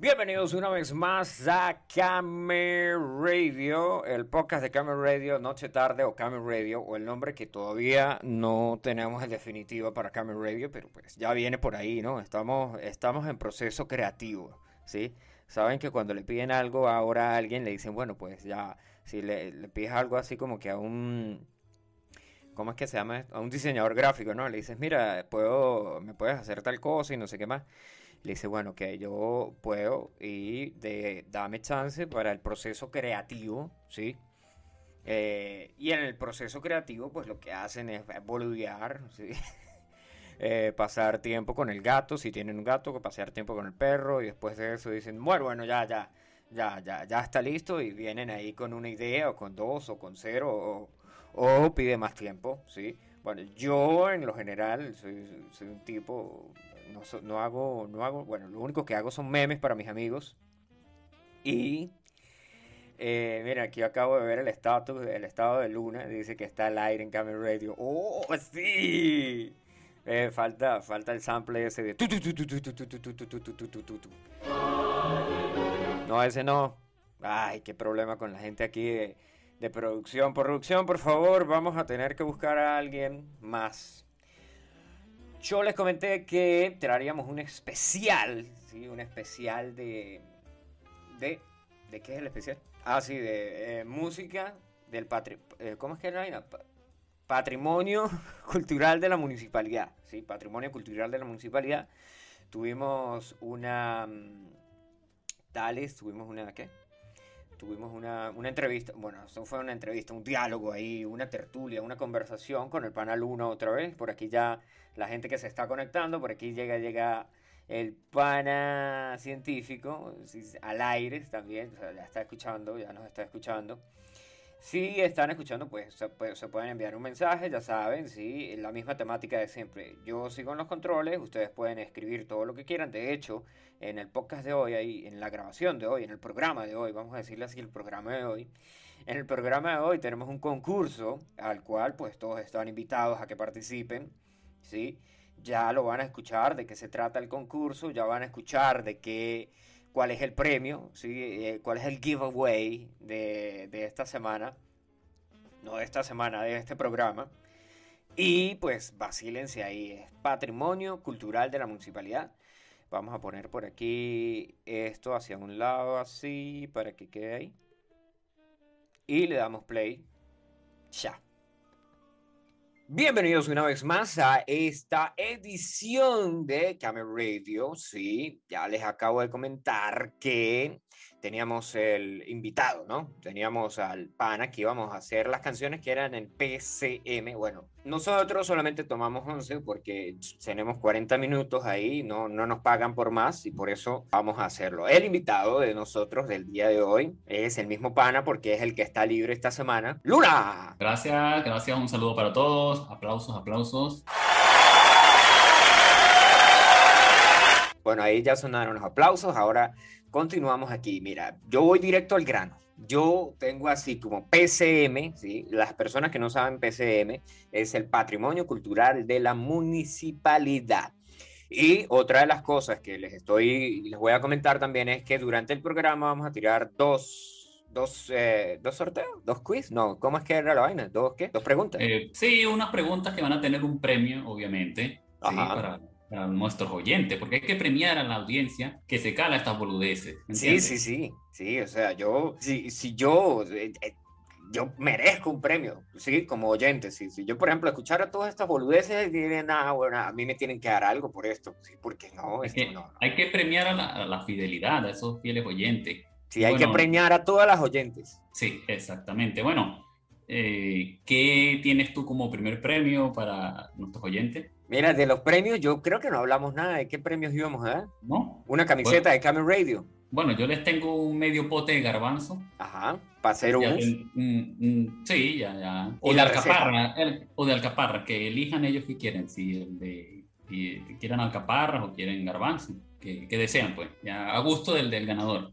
Bienvenidos una vez más a Camera Radio, el podcast de Camera Radio, Noche Tarde o Camera Radio, o el nombre que todavía no tenemos en definitiva para Camera Radio, pero pues ya viene por ahí, ¿no? Estamos, estamos en proceso creativo, ¿sí? Saben que cuando le piden algo ahora a alguien le dicen, bueno, pues ya, si le, le pides algo así como que a un, ¿cómo es que se llama? A un diseñador gráfico, ¿no? Le dices, mira, puedo, me puedes hacer tal cosa y no sé qué más le dice, bueno, que yo puedo y de, dame chance para el proceso creativo, ¿sí? Eh, y en el proceso creativo, pues lo que hacen es boludear, ¿sí? Eh, pasar tiempo con el gato, si tienen un gato, pasar tiempo con el perro, y después de eso dicen, bueno, bueno, ya, ya, ya, ya, ya está listo, y vienen ahí con una idea, o con dos, o con cero, o, o pide más tiempo, ¿sí? Bueno, yo en lo general soy, soy un tipo no, hago, no hago, bueno, lo único que hago son memes para mis amigos. Y eh, mira, aquí acabo de ver el estatus, el estado de Luna, dice que está al aire en Camera Radio. ¡Oh, sí! falta, falta el sample ese de... No, ese no. Ay, qué problema con la gente aquí de producción. Producción, por favor, vamos a tener que buscar a alguien más. Yo les comenté que traeríamos un especial, ¿sí? Un especial de... ¿De, ¿de qué es el especial? Ah, sí, de eh, música del patrimonio... Eh, ¿Cómo es que? Patrimonio cultural de la municipalidad, ¿sí? Patrimonio cultural de la municipalidad. Tuvimos una... Mm, tales, tuvimos una... ¿Qué? Tuvimos una, una, entrevista, bueno, eso fue una entrevista, un diálogo ahí, una tertulia, una conversación con el panel 1 otra vez. Por aquí ya la gente que se está conectando, por aquí llega, llega el pana científico, al aire también, ya está escuchando, ya nos está escuchando. Si están escuchando, pues se, pueden enviar un mensaje, ya saben, sí, la misma temática de siempre. Yo sigo en los controles, ustedes pueden escribir todo lo que quieran. De hecho, en el podcast de hoy, en la grabación de hoy, en el programa de hoy, vamos a decirle así, el programa de hoy. En el programa de hoy tenemos un concurso al cual pues todos están invitados a que participen, ¿sí? Ya lo van a escuchar de qué se trata el concurso, ya van a escuchar de qué cuál es el premio, ¿sí? Eh, cuál es el giveaway de, de esta semana, no de esta semana, de este programa. Y pues vacílense ahí, es patrimonio cultural de la municipalidad. Vamos a poner por aquí esto hacia un lado así para que quede ahí. Y le damos play. Ya. Bienvenidos una vez más a esta edición de Camera Radio. Sí, ya les acabo de comentar que teníamos el invitado, ¿no? Teníamos al pana que íbamos a hacer las canciones que eran en PCM. Bueno, nosotros solamente tomamos 11 porque tenemos 40 minutos ahí, no, no nos pagan por más y por eso vamos a hacerlo. El invitado de nosotros del día de hoy es el mismo pana porque es el que está libre esta semana. ¡Luna! Gracias, gracias, un saludo para todos. Aplausos, aplausos. Bueno, ahí ya sonaron los aplausos. Ahora continuamos aquí. Mira, yo voy directo al grano. Yo tengo así como PCM, ¿sí? las personas que no saben PCM, es el patrimonio cultural de la municipalidad. Y otra de las cosas que les estoy, les voy a comentar también es que durante el programa vamos a tirar dos, dos, eh, dos sorteos, dos quiz, no, ¿cómo es que era la vaina? ¿Dos qué? ¿Dos preguntas? Eh, sí, unas preguntas que van a tener un premio, obviamente, ¿sí? para a nuestros oyentes, porque hay que premiar a la audiencia que se cala estas boludeces. Sí, sí, sí, sí, o sea, yo, si, si yo, eh, eh, yo merezco un premio, sí, como oyente, sí, si yo, por ejemplo, escuchara todas estas boludeces, dirían, ah, bueno, a mí me tienen que dar algo por esto, sí, porque no, esto no, Hay que premiar a la, fidelidad a esos fieles oyentes. Sí, hay que premiar a todas las oyentes. Sí, exactamente. Bueno, eh, ¿qué tienes tú como primer premio para nuestros oyentes? Mira, de los premios, yo creo que no hablamos nada de qué premios íbamos a dar. ¿No? Una camiseta de Camel Radio. Bueno, yo les tengo un medio pote de garbanzo. Ajá, para hacer un... sí, ya, ya. O de alcaparra, o de alcaparra, que elijan ellos que quieren, si, el de, si quieren alcaparra o quieren garbanzo, que, que desean, pues, ya a gusto del, del ganador.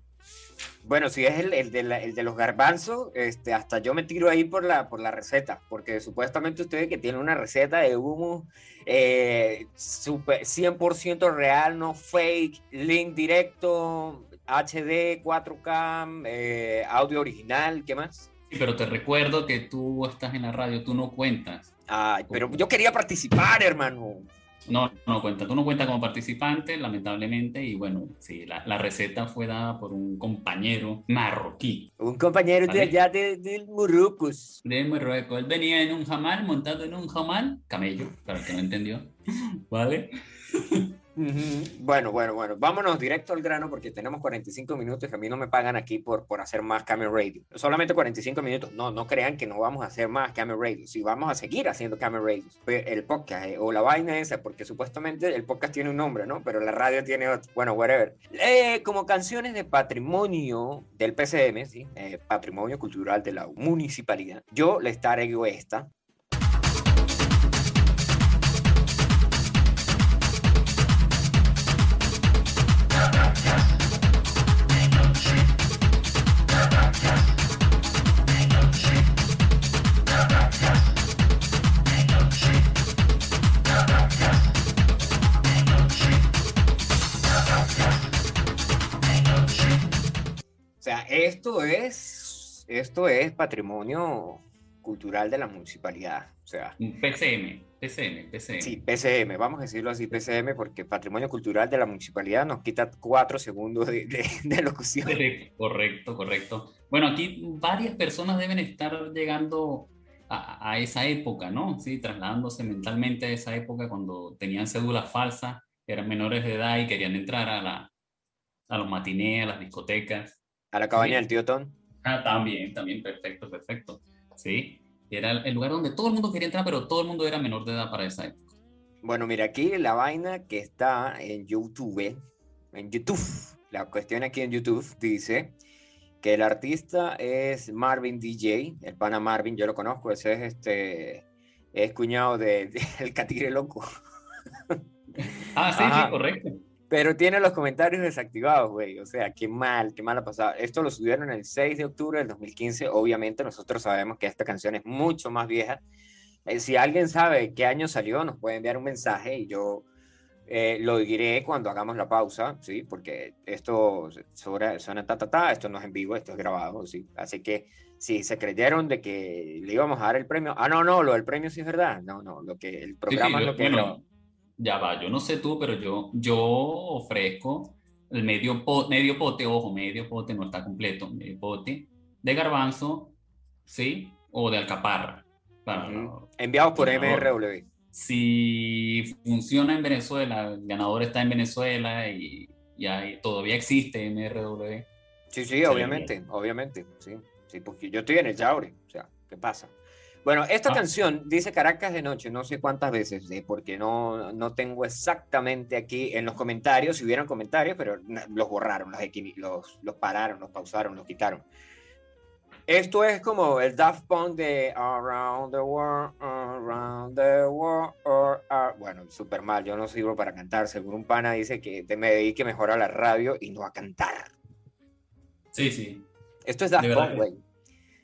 Bueno, si es el, el, de el, de los garbanzos, este, hasta yo me tiro ahí por la, por la receta, porque supuestamente ustedes que tienen una receta de humo eh, super, 100% real, no fake, link directo, HD, 4K, eh, audio original, ¿qué más? Sí, pero te recuerdo que tú estás en la radio, tú no cuentas. Ay, pero yo quería participar, hermano. No, no cuenta. Tú no cuentas como participante, lamentablemente. Y bueno, sí, la, receta fue dada por un compañero marroquí. Un compañero de allá de, del Marruecos. De Marruecos. Él venía en un jamal, montado en un jamal, camello, para el que no entendió. ¿Vale? Bueno, bueno, bueno, vámonos directo al grano porque tenemos 45 minutos y a mí no me pagan aquí por, por hacer más Camel Radio. Solamente 45 minutos. No, no crean que no vamos a hacer más Camel Radio. Si vamos a seguir haciendo Camel Radio. El podcast eh, o la vaina esa, porque supuestamente el podcast tiene un nombre, ¿no? Pero la radio tiene otro. Bueno, whatever. Eh, como canciones de patrimonio del PCM, ¿sí? Eh, patrimonio cultural de la municipalidad. Yo les traigo esta esto es, esto es patrimonio cultural de la municipalidad. O sea, PCM, PCM, PCM. Sí, PCM, vamos a decirlo así, PCM, porque patrimonio cultural de la municipalidad nos quita cuatro segundos de, de, locución. Correcto, correcto. Bueno, aquí varias personas deben estar llegando a, a, esa época, ¿no? Sí, trasladándose mentalmente a esa época cuando tenían cédulas falsas, eran menores de edad y querían entrar a, la, a los matinés, a las discotecas. A la cabaña del tío Ton. Ah, también, también, perfecto, perfecto. Sí, era el lugar donde todo el mundo quería entrar, pero todo el mundo era menor de edad para esa época. Bueno, mira, aquí la vaina que está en YouTube, en YouTube, la cuestión aquí en YouTube dice que el artista es Marvin DJ, el pana Marvin, yo lo conozco, ese es este, es cuñado del de, El Catire Loco. Ah, sí, sí, correcto. Pero tiene los comentarios desactivados, güey. O sea, qué mal, qué mal ha pasado. Esto lo subieron el 6 de octubre del 2015. Obviamente nosotros sabemos que esta canción es mucho más vieja. Eh, si alguien sabe qué año salió, nos puede enviar un mensaje y yo eh, lo diré cuando hagamos la pausa, ¿sí? Porque esto suena, suena ta, ta, ta, esto no es en vivo, esto es grabado, ¿sí? Así que si se creyeron de que le íbamos a dar el premio, ah, no, no, lo del premio sí es verdad, no, no, lo que el programa es lo que ya va, yo no sé tú, pero yo, yo ofrezco el medio, medio pote, ojo, medio pote no está completo, medio pote de garbanzo, ¿sí? O de alcaparra. Enviados por MRW. Si funciona en Venezuela, el ganador está en Venezuela y, todavía existe MRW. Sí, sí, obviamente, obviamente, sí, sí, porque yo estoy en el Yaure, o sea, ¿qué pasa? Bueno, esta ah. canción dice Caracas de noche, no sé cuántas veces, eh, porque no, no tengo exactamente aquí en los comentarios, si hubieran comentarios, pero los borraron, los, los, los pararon, los pausaron, los quitaron. Esto es como el Daft Punk de Around the World, Around the World. Bueno, súper mal, yo no sirvo para cantar. Según un pana dice que me dedique mejor a la radio y no a cantar. Sí, sí. Esto es Daft Punk, güey.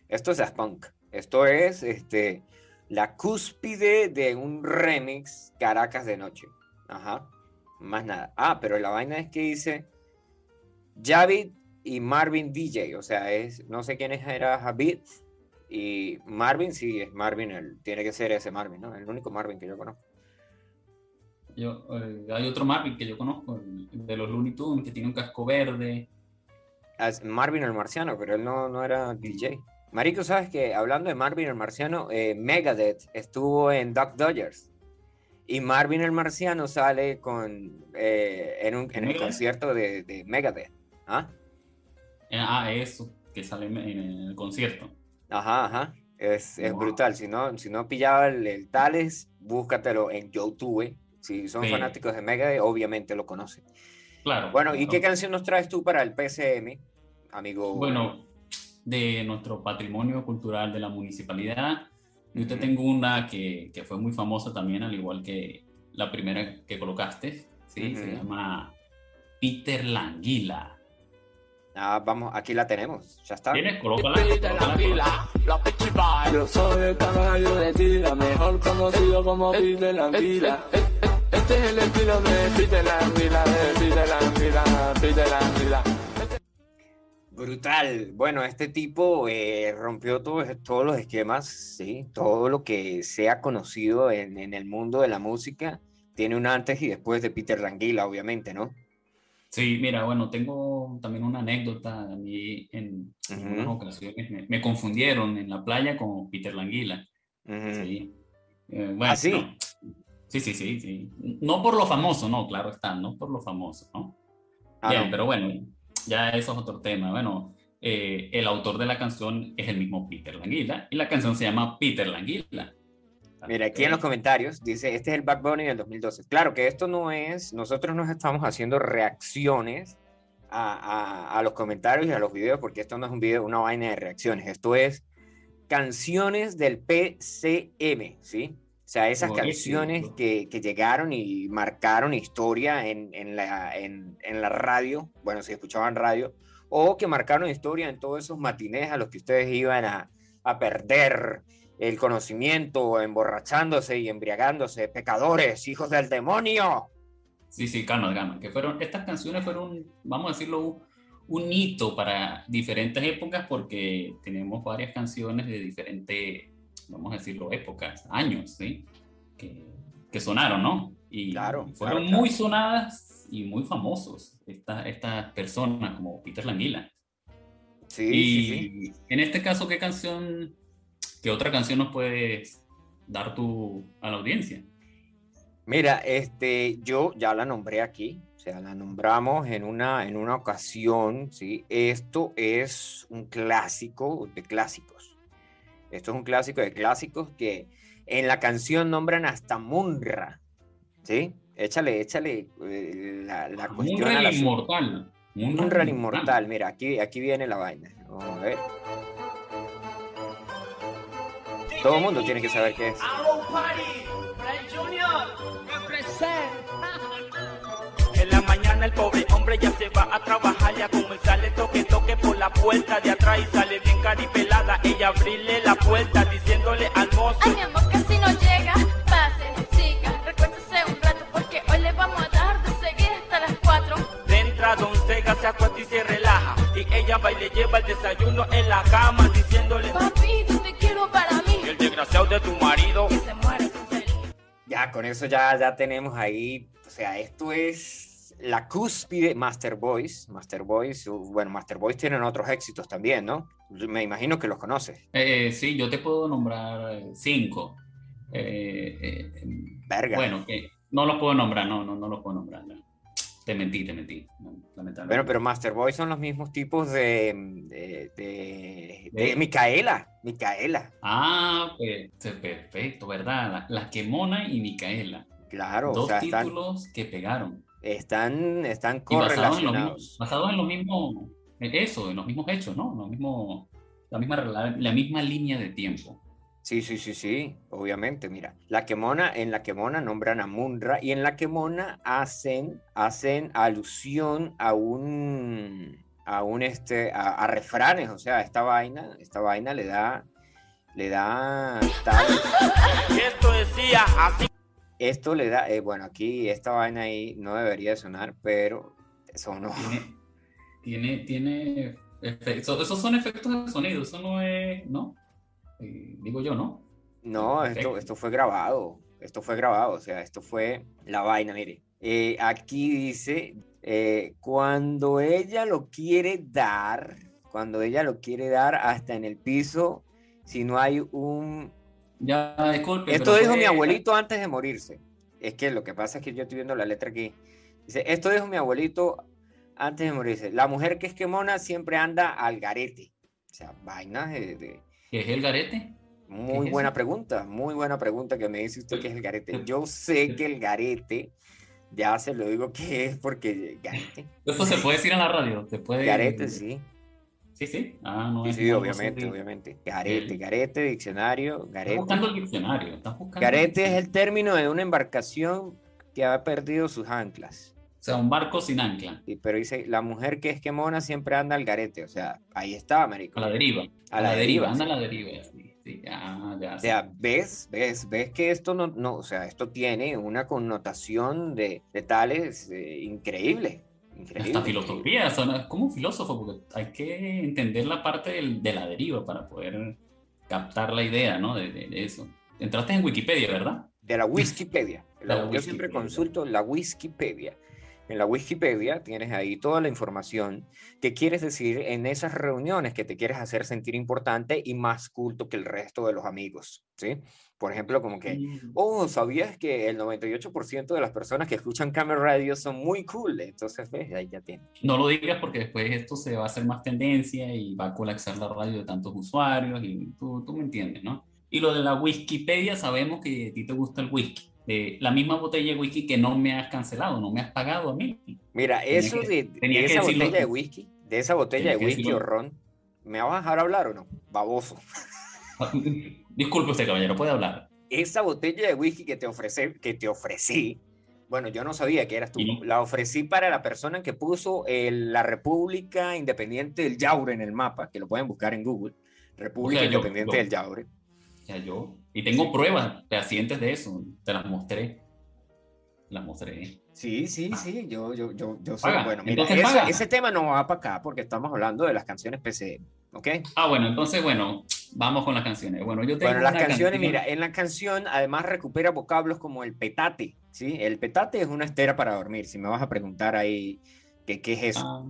Esto es Daft Punk. Esto es este, la cúspide de un remix Caracas de noche. Ajá. Más nada. Ah, pero la vaina es que dice Javid y Marvin DJ. O sea, es, no sé quién era Javid. Y Marvin, sí, es Marvin, el, tiene que ser ese Marvin, ¿no? El único Marvin que yo conozco. Yo, eh, hay otro Marvin que yo conozco, de los Looney Tunes, que tiene un casco verde. Ah, Marvin el marciano, pero él no, no era DJ. Marico, ¿sabes que Hablando de Marvin el Marciano, eh, Megadeth estuvo en Duck Dodgers. Y Marvin el Marciano sale con, eh, en, un, en el concierto de, de Megadeth. ¿Ah? Eh, ah, eso, que sale en el concierto. Ajá, ajá. Es, es brutal. Si no, si no pillaba el, Tales, búscatelo en YouTube. Si son fanáticos de Megadeth, obviamente lo conocen. Claro. Bueno, ¿y qué canción nos traes tú para el PCM, amigo? Bueno, de nuestro patrimonio cultural de la municipalidad. Yo te tengo una que, que, fue muy famosa también, al igual que la primera que colocaste, ¿sí? Se llama Peter Languila. Ah, vamos, aquí la tenemos, ya está. ¿Tienes? Colócala. Peter Languila, la Yo soy el caballo de tira, mejor conocido como Peter Languila. Este, este, este es el estilo de Peter Languila, de Peter Languila, Peter Languila. Brutal. Bueno, este tipo eh, rompió todos, todos los esquemas, ¿sí? Todo lo que sea conocido en, en, el mundo de la música tiene un antes y después de Peter Languila, obviamente, ¿no? Sí, mira, bueno, tengo también una anécdota. A mí en, unas ocasiones me, confundieron en la playa con Peter Languila. Sí. Eh, ¿Ah, sí? sí, sí, sí, sí. No por lo famoso, no, claro está, no por lo famoso, ¿no? Ah, Bien, pero bueno, ya eso es otro tema. Bueno, eh, el autor de la canción es el mismo Peter Languila y la canción se llama Peter Languila. Mira, aquí en los comentarios dice, este es el Back Bunny del 2012. Claro que esto no es, nosotros nos estamos haciendo reacciones a, a, a, los comentarios y a los videos, porque esto no es un video, una vaina de reacciones, esto es canciones del PCM, ¿sí? O sea, esas canciones que, que, llegaron y marcaron historia en, en, la, en, en, la radio, bueno, si escuchaban radio, o que marcaron historia en todos esos matines a los que ustedes iban a, a perder el conocimiento, emborrachándose y embriagándose, pecadores, hijos del demonio. Sí, sí, calma, calma, que fueron, estas canciones fueron, vamos a decirlo, un, hito para diferentes épocas porque tenemos varias canciones de diferentes, vamos a decirlo, épocas, años, ¿sí? Que, que sonaron, ¿no? Y claro, fueron muy sonadas y muy famosos estas, estas personas como Peter Languila. Sí, y sí, en este caso, ¿qué canción ¿Qué otra canción nos puedes dar tú a la audiencia? Mira, este, yo ya la nombré aquí, o sea, la nombramos en una, en una ocasión, ¿sí? Esto es un clásico de clásicos. Esto es un clásico de clásicos que en la canción nombran hasta Munra, ¿sí? Échale, échale eh, la, la cuestión a la... inmortal. Munra inmortal, mira, aquí, aquí viene la vaina. Vamos a ver. Todo el mundo tiene que saber qué es. En la mañana el pobre hombre ya se va a trabajar, ya comenzarle toque toque por la puerta de atrás y sale bien caripelada. Ella abrirle la puerta diciéndole al mozo. Ay, mi amor, casi no llega. Pase, siga, recuérdese un rato porque hoy le vamos a dar de seguir hasta las cuatro. De entra Don Sega se acuesta y se relaja. Y ella va y le lleva el desayuno en la cama diciéndole. Papi, te quiero para mí desgraciado de tu marido. Ya, con eso ya, ya tenemos ahí, o sea, esto es la cúspide Master Boys. Master Boys, bueno, Master Boys tienen otros éxitos también, ¿no? Me imagino que los conoces. Eh, sí, yo te puedo nombrar eh, cinco. Eh, eh, Verga. Bueno, que no los puedo nombrar, no, no, no los puedo nombrar. No. Te mentí, te mentí, lamentablemente. Bueno, pero Master Boy son los mismos tipos de, de, de, de Micaela. Micaela. Ah, perfecto, ¿verdad? La, la Quemona y Micaela. Claro, Dos o sea, títulos que pegaron. Están, están correlacionados. Basados en lo mismo, eso, en los mismos hechos, ¿no? Lo mismo, la, misma, la misma línea de tiempo. Sí, sí, sí, sí, obviamente, mira, la quemona, en la quemona nombran a Munra y en la quemona hacen, hacen alusión a un, a un, este, a, refranes, o sea, esta vaina, esta vaina le da, le da tal... Esto decía así. Esto le da, eh, bueno, aquí esta vaina ahí no debería sonar, pero eso no. Tiene, tiene, efectos, esos son efectos de sonido, eso no es, ¿no? Eh, digo yo, ¿no? No, esto, esto fue grabado, esto fue grabado, o sea, esto fue la vaina, mire. Eh, aquí dice, cuando ella lo quiere dar, cuando ella lo quiere dar hasta en el piso, si no hay un... Ya, disculpe. Esto dijo mi abuelito antes de morirse. Es que lo que pasa es que yo estoy viendo la letra aquí. Dice, esto dijo mi abuelito antes de morirse. La mujer que es quemona siempre anda al garete. O sea, vainas de ¿Qué es el garete? Muy buena pregunta, muy buena pregunta que me dice usted que es el garete. Yo sé que el garete, ya se lo digo que es porque garete. Eso se puede decir en la radio, se puede. Garete, sí. Sí, sí. Ah, no sí, sí obviamente, obviamente. Garete, garete, diccionario, garete. Estás buscando el diccionario. buscando garete es el término de una embarcación que ha perdido sus anclas. O sea, un barco sin ancla. Sí, pero dice, la mujer que es quemona siempre anda al garete. O sea, ahí está, América. A la deriva. A, la, deriva, anda a la deriva. Sí, ya, ya, o sea, ves, ves, ves que esto no, no, o sea, esto tiene una connotación de, de tales eh, increíble. Increíble. Hasta filosofía, es como un filósofo, porque hay que entender la parte del- de la deriva para poder captar la idea, ¿no? De, de- de eso. Entraste en Wikipedia, ¿verdad? De la Wikipedia. La yo siempre consulto la Wikipedia. En la Wikipedia tienes ahí toda la información que quieres decir en esas reuniones que te quieres hacer sentir importante y más culto que el resto de los amigos, ¿sí? Por ejemplo, como que, Mm. oh, ¿sabías que el 98% de las personas que escuchan Camera Radio son muy cool? Entonces, ves, ahí ya tienes. No lo digas porque después esto se va a hacer más tendencia y va a colapsar la radio de tantos usuarios y tú, tú me entiendes, ¿no? Y lo de la Wikipedia, sabemos que a ti te gusta el whisky. De la misma botella de whisky que no me has cancelado, no me has pagado a mí. Mira, Tenía eso que- de, tenía de que esa botella de whisky, de esa botella Tenía de whisky o ron, ¿me vas a dejar hablar o no? Baboso. Disculpe usted, caballero, puede hablar. esa botella de whisky que te ofrecí, que te ofrecí, bueno, yo no sabía que eras tú, la ofrecí para la persona que puso el- la República Independiente del Yaure en el mapa, que lo pueden buscar en Google, República O sea, yo- Independiente yo- del Yaure. O sea, yo, y tengo pruebas fehacientes de eso, te las mostré. Las mostré. Sí, sí, sí, yo, yo, yo, yo. Paga, Bueno, mira, entonces ese, ese tema no va para acá porque estamos hablando de las canciones PCM, ¿ok? Ah, bueno, entonces, bueno, vamos con las canciones. Bueno, yo tengo Bueno, las canciones, canción- mira, en la canción además recupera vocablos como el petate, ¿sí? El petate es una estera para dormir, si me vas a preguntar ahí qué, qué es eso. Ah,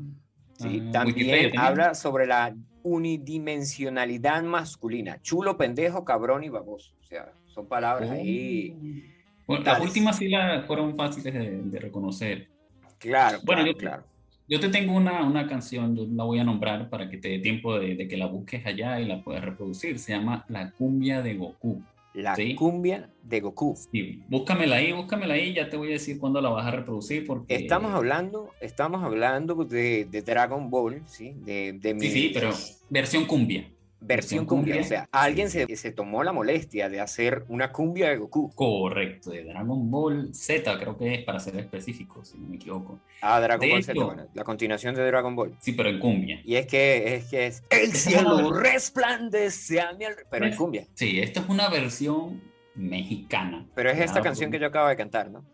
¿sí? ah, Wikipedia también. habla sobre la unidimensionalidad masculina, chulo, pendejo, cabrón y baboso. O sea, son palabras ahí. Oh. Bueno, las últimas sí las fueron fáciles de, de reconocer. Claro, Bueno, claro, yo- claro. Yo te tengo una, una canción, yo la voy a nombrar para que te dé tiempo de, de que la busques allá y la puedas reproducir. Se llama La cumbia de Goku. La sí. cumbia de Goku. Sí, búscamela ahí, búscamela ahí, ya te voy a decir cuándo la vas a reproducir porque... Estamos hablando, estamos hablando de, de Dragon Ball, ¿sí? De, de mi Sí, sí, pero versión cumbia. Versión cumbia. cumbia. O sea, alguien se, se tomó la molestia de hacer una cumbia de Goku. Correcto, de Dragon Ball Z, creo que es para ser específico, si no me equivoco. Ah, Dragon De Ball Z, bueno, la continuación de Dragon Ball. Sí, pero en cumbia. Y es que es que es el cielo resplandece a mi al-". pero en cumbia. Sí, esta es una versión mexicana. Pero es esta canción que yo acabo de cantar, ¿no?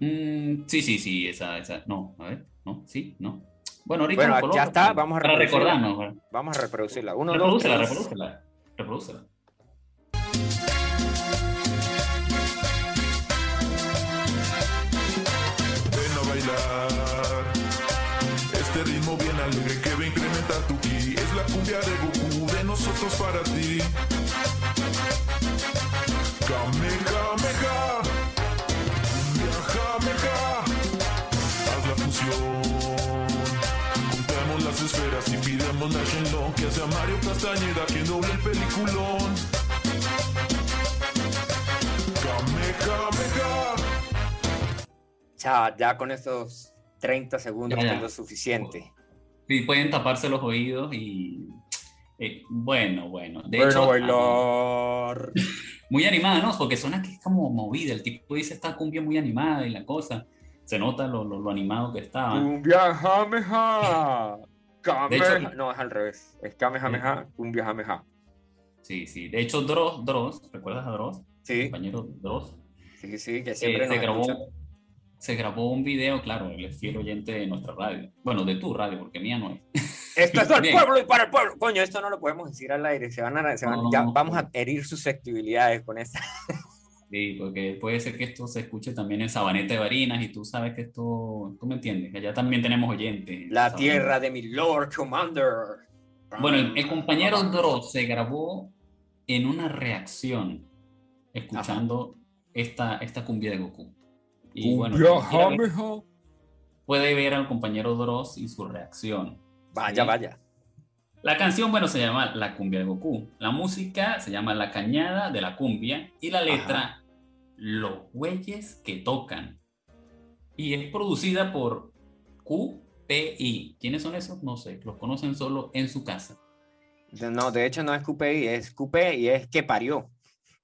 Mm, sí, sí, sí, esa, esa. No, a ver, no, sí, no. Bueno, ahorita Bueno, lo coloco ya está, para- vamos a Para reproducirla. recordarnos. ¿verdad? Vamos a reproducirla. Uno, dos, Reprodúcela. Reprodúcela. Ven a bailar Este ritmo bien alegre que va a incrementar tu ki Es la cumbia de Goku de nosotros para ti A Mario Castañeda que doble el peliculón Ya, ya con estos 30 segundos Ya, ya. tengo suficiente. Sí, pueden taparse los oídos y. eh, bueno, bueno. De bueno, hecho, bailar. muy animada, ¿no? Porque suena que es como movida. El tipo dice esta cumbia muy animada y la cosa. Se nota lo, lo, lo animado que estaba. Cumbia jameja. De hecho- Kameha- No, es al revés. Es Kamehameha, cumbia jameja. Sí, sí. De hecho, Dross, Dross, ¿recuerdas a Dross? Sí, Compañero Dross. sí, sí, que Eh, siempre se, nos grabó, escucha. se grabó un video, claro, es fiel oyente de nuestra radio. Bueno, de tu radio, porque mía no es. Esto es del pueblo y para el pueblo. Coño, esto no lo podemos decir al aire. Se van a, se van- No, ya no, vamos no. a herir susceptibilidades con esta. Sí, porque puede ser que esto se escuche también en Sabaneta de Barinas y tú sabes que esto, tú me entiendes, que allá también tenemos oyentes. en La Sabaneta. tierra de mi Lord Commander. Bueno, el, el compañero Dross se grabó en una reacción escuchando esta, esta cumbia de Goku. Y bueno, ver, puede ver al compañero Dross y su reacción. Vaya, Sí. vaya. La canción, bueno, se llama La cumbia de Goku. La música se llama La cañada de la cumbia y la letra Los güeyes que tocan. Y es producida por QPI. ¿Quiénes son esos? No sé, los conocen solo en su casa. No, de hecho no es Coupé, es y es que parió.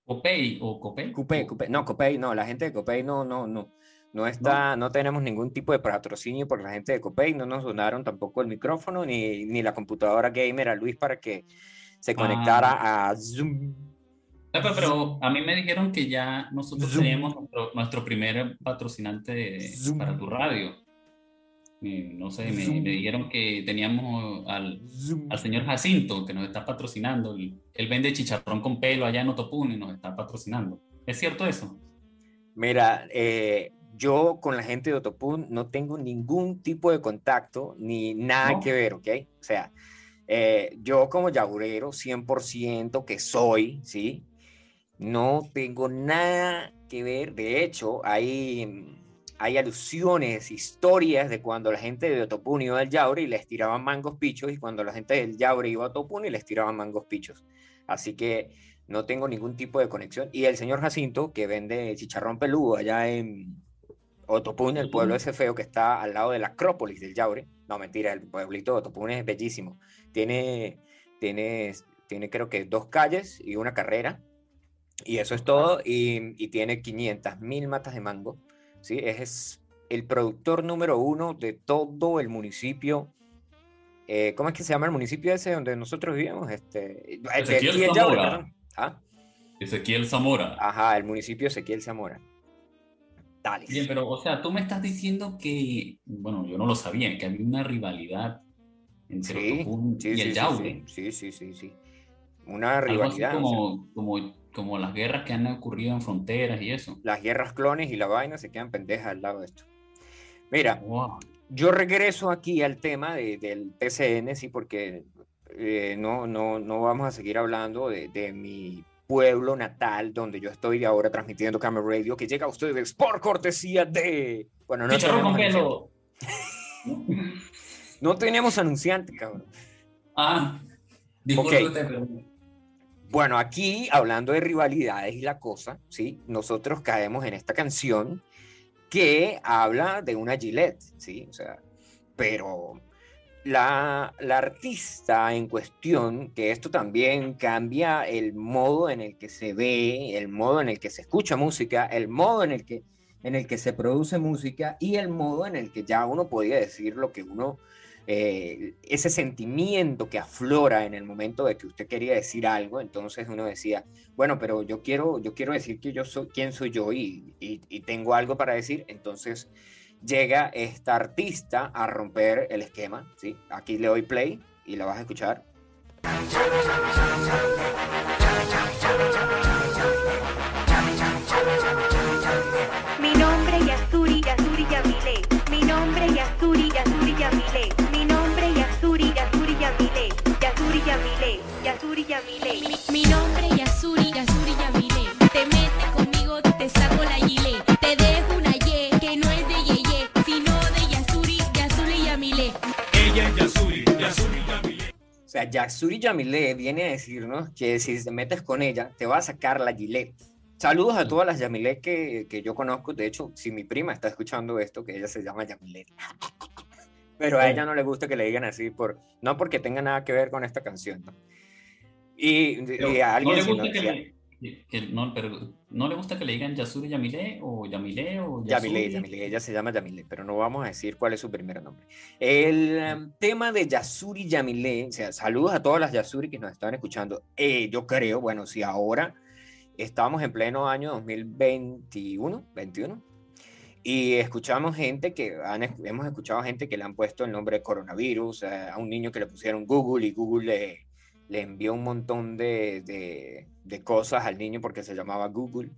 ¿Copey o Copey? Coupé, Coupé. No, Coupé, no, la gente de Coupé no, no, no. No está, no tenemos ningún tipo de patrocinio por la gente de Coupé, no nos donaron tampoco el micrófono ni, ni la computadora gamer a Luis para que se conectara a Zoom. Ah, pero, pero a mí me dijeron que ya nosotros teníamos nuestro, nuestro primer patrocinante Zoom. para tu radio. Eh, no sé, me, me, dijeron que teníamos al, al, señor Jacinto que nos está patrocinando. Él, vende chicharrón con pelo allá en Otopuni y nos está patrocinando. ¿Es cierto eso? Mira, eh, yo con la gente de Otopun no tengo ningún tipo de contacto ni nada que ver, ¿ok? O sea, eh, yo como yaurero 100% que soy, ¿sí? No tengo nada que ver. De hecho, hay, hay alusiones, historias de cuando la gente de Otopun iba al Yaure y les tiraban mangos pichos y cuando la gente del Yaure iba a Otopun y les tiraban mangos pichos. Así que no tengo ningún tipo de conexión. Y el señor Jacinto, que vende chicharrón peludo allá en, Otopún, el pueblo ese feo que está al lado de la Acrópolis del Yaure. No, mentira, el pueblito de Otopún es bellísimo. Tiene, tiene, tiene creo que dos calles y una carrera. Y eso es todo. Y, y tiene 500 mil matas de mango. ¿sí? Es, el productor número uno de todo el municipio. Eh, ¿Cómo es que se llama el municipio ese donde nosotros vivimos? Este, Ezequiel Zamora. ¿Ah? Ezequiel Zamora. Ajá, el municipio Ezequiel Zamora. Bien, pero, o sea, tú me estás diciendo que, bueno, yo no lo sabía, que había una rivalidad entre sí, sí, y el sí, Sí, sí, sí, sí. Una rivalidad. como, como, como las guerras que han ocurrido en fronteras y eso. Las guerras clones y la vaina se quedan pendejas al lado de esto. Mira, yo regreso aquí al tema de, del TCN, sí, porque eh, no, no, no vamos a seguir hablando de, de mi pueblo natal donde yo estoy ahora transmitiendo Camera Radio, que llega a ustedes por cortesía de... Bueno, no tenemos, no tenemos anunciante, cabrón. Ah, okay. Bueno, aquí hablando de rivalidades y la cosa, ¿sí? Nosotros caemos en esta canción que habla de una Gillette, ¿sí? O sea, pero la, artista en cuestión, que esto también cambia el modo en el que se ve, el modo en el que se escucha música, el modo en el que, en el que se produce música y el modo en el que ya uno podía decir lo que uno, eh, ese sentimiento que aflora en el momento de que usted quería decir algo, entonces uno decía, bueno, pero yo quiero, yo quiero decir que yo soy, quién soy yo y, y tengo algo para decir, entonces llega esta artista a romper el esquema. ¿sí? Aquí le doy play y la vas a escuchar. Yamile, Yasuri Yamile. Mi, nombre es Yasuri, Yasuri Yamile. Te metes conmigo, te saco la gile. Te dejo una ye que no es de ye O sea, Yasuri Yamile viene a decirnos que si te metes con ella, te va a sacar la gilet. Saludos a todas las Yamile que, que yo conozco. De hecho, si mi prima está escuchando esto, que ella se llama Yamile. Pero a ella no le gusta que le digan así, por, no porque tenga nada que ver con esta canción. ¿no? Y, y, a alguien... No le gusta que, no, pero ¿no le gusta que le digan Yasuri Yamile o Yamile o Yasuri? Yamile, ella se llama Yamile, pero no vamos a decir cuál es su primer nombre. El em, tema de Yasuri Yamile, o sea, saludos a todas las Yasuri que nos están escuchando. Eh, yo creo, bueno, si ahora estamos en pleno año 2021, 21, y escuchamos gente que han, hemos escuchado gente que le han puesto el nombre de coronavirus, a un niño que le pusieron Google y Google le le envió un montón de, de, de, cosas al niño porque se llamaba Google.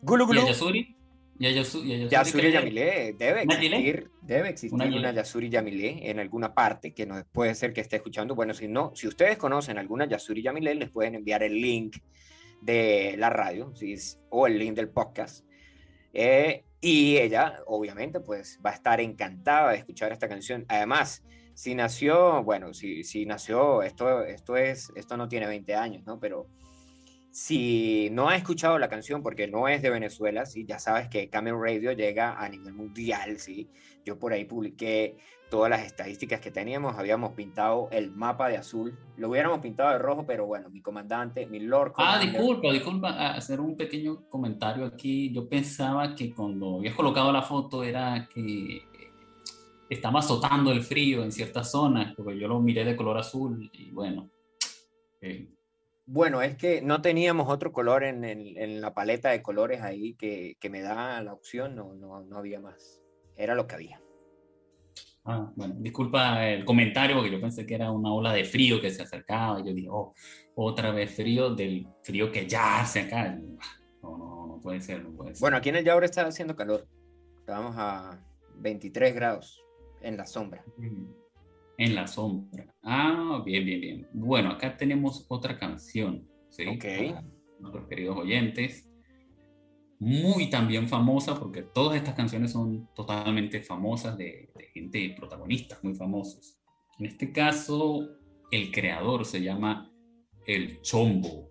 Google, ¿Y a Yasuri? ¿Y a Yasuri, Yasuri Yamile? Debe existir, debe existir una, Yasuri Yamile en alguna parte que no puede ser que esté escuchando. Bueno, si no, si ustedes conocen alguna Yasuri Yamile, les pueden enviar el link de la radio o el link del podcast. Eh, y ella, obviamente, pues va a estar encantada de escuchar esta canción. Además, si nació, bueno, si, si nació, esto, esto, es, esto no tiene 20 años, ¿no? Pero si no ha escuchado la canción porque no es de Venezuela, ¿sí? ya sabes que Camel Radio llega a nivel mundial, ¿sí? Yo por ahí publiqué todas las estadísticas que teníamos, habíamos pintado el mapa de azul, lo hubiéramos pintado de rojo, pero bueno, mi comandante, mi Lord... Ah, disculpa, disculpa, hacer un pequeño comentario aquí, yo pensaba que cuando habías colocado la foto era que estaba azotando el frío en ciertas zonas, porque yo lo miré de color azul y bueno. Eh. Bueno, es que no teníamos otro color en, en, la paleta de colores ahí que, que, me da la opción, no, no, no había más. Era lo que había. Ah, bueno, disculpa el comentario porque yo pensé que era una ola de frío que se acercaba. Y yo dije, oh, otra vez frío del frío que ya hace acá. No, no, no puede ser, no puede ser. Bueno, aquí en el Yaure está haciendo calor. Estábamos a 23 grados en la sombra. En la sombra. Ah, bien, bien, bien. Bueno, acá tenemos otra canción. ¿sí? Ok. Para nuestros queridos oyentes. Muy también famosa, porque todas estas canciones son totalmente famosas de, de gente, protagonistas muy famosos. En este caso, el creador se llama El Chombo.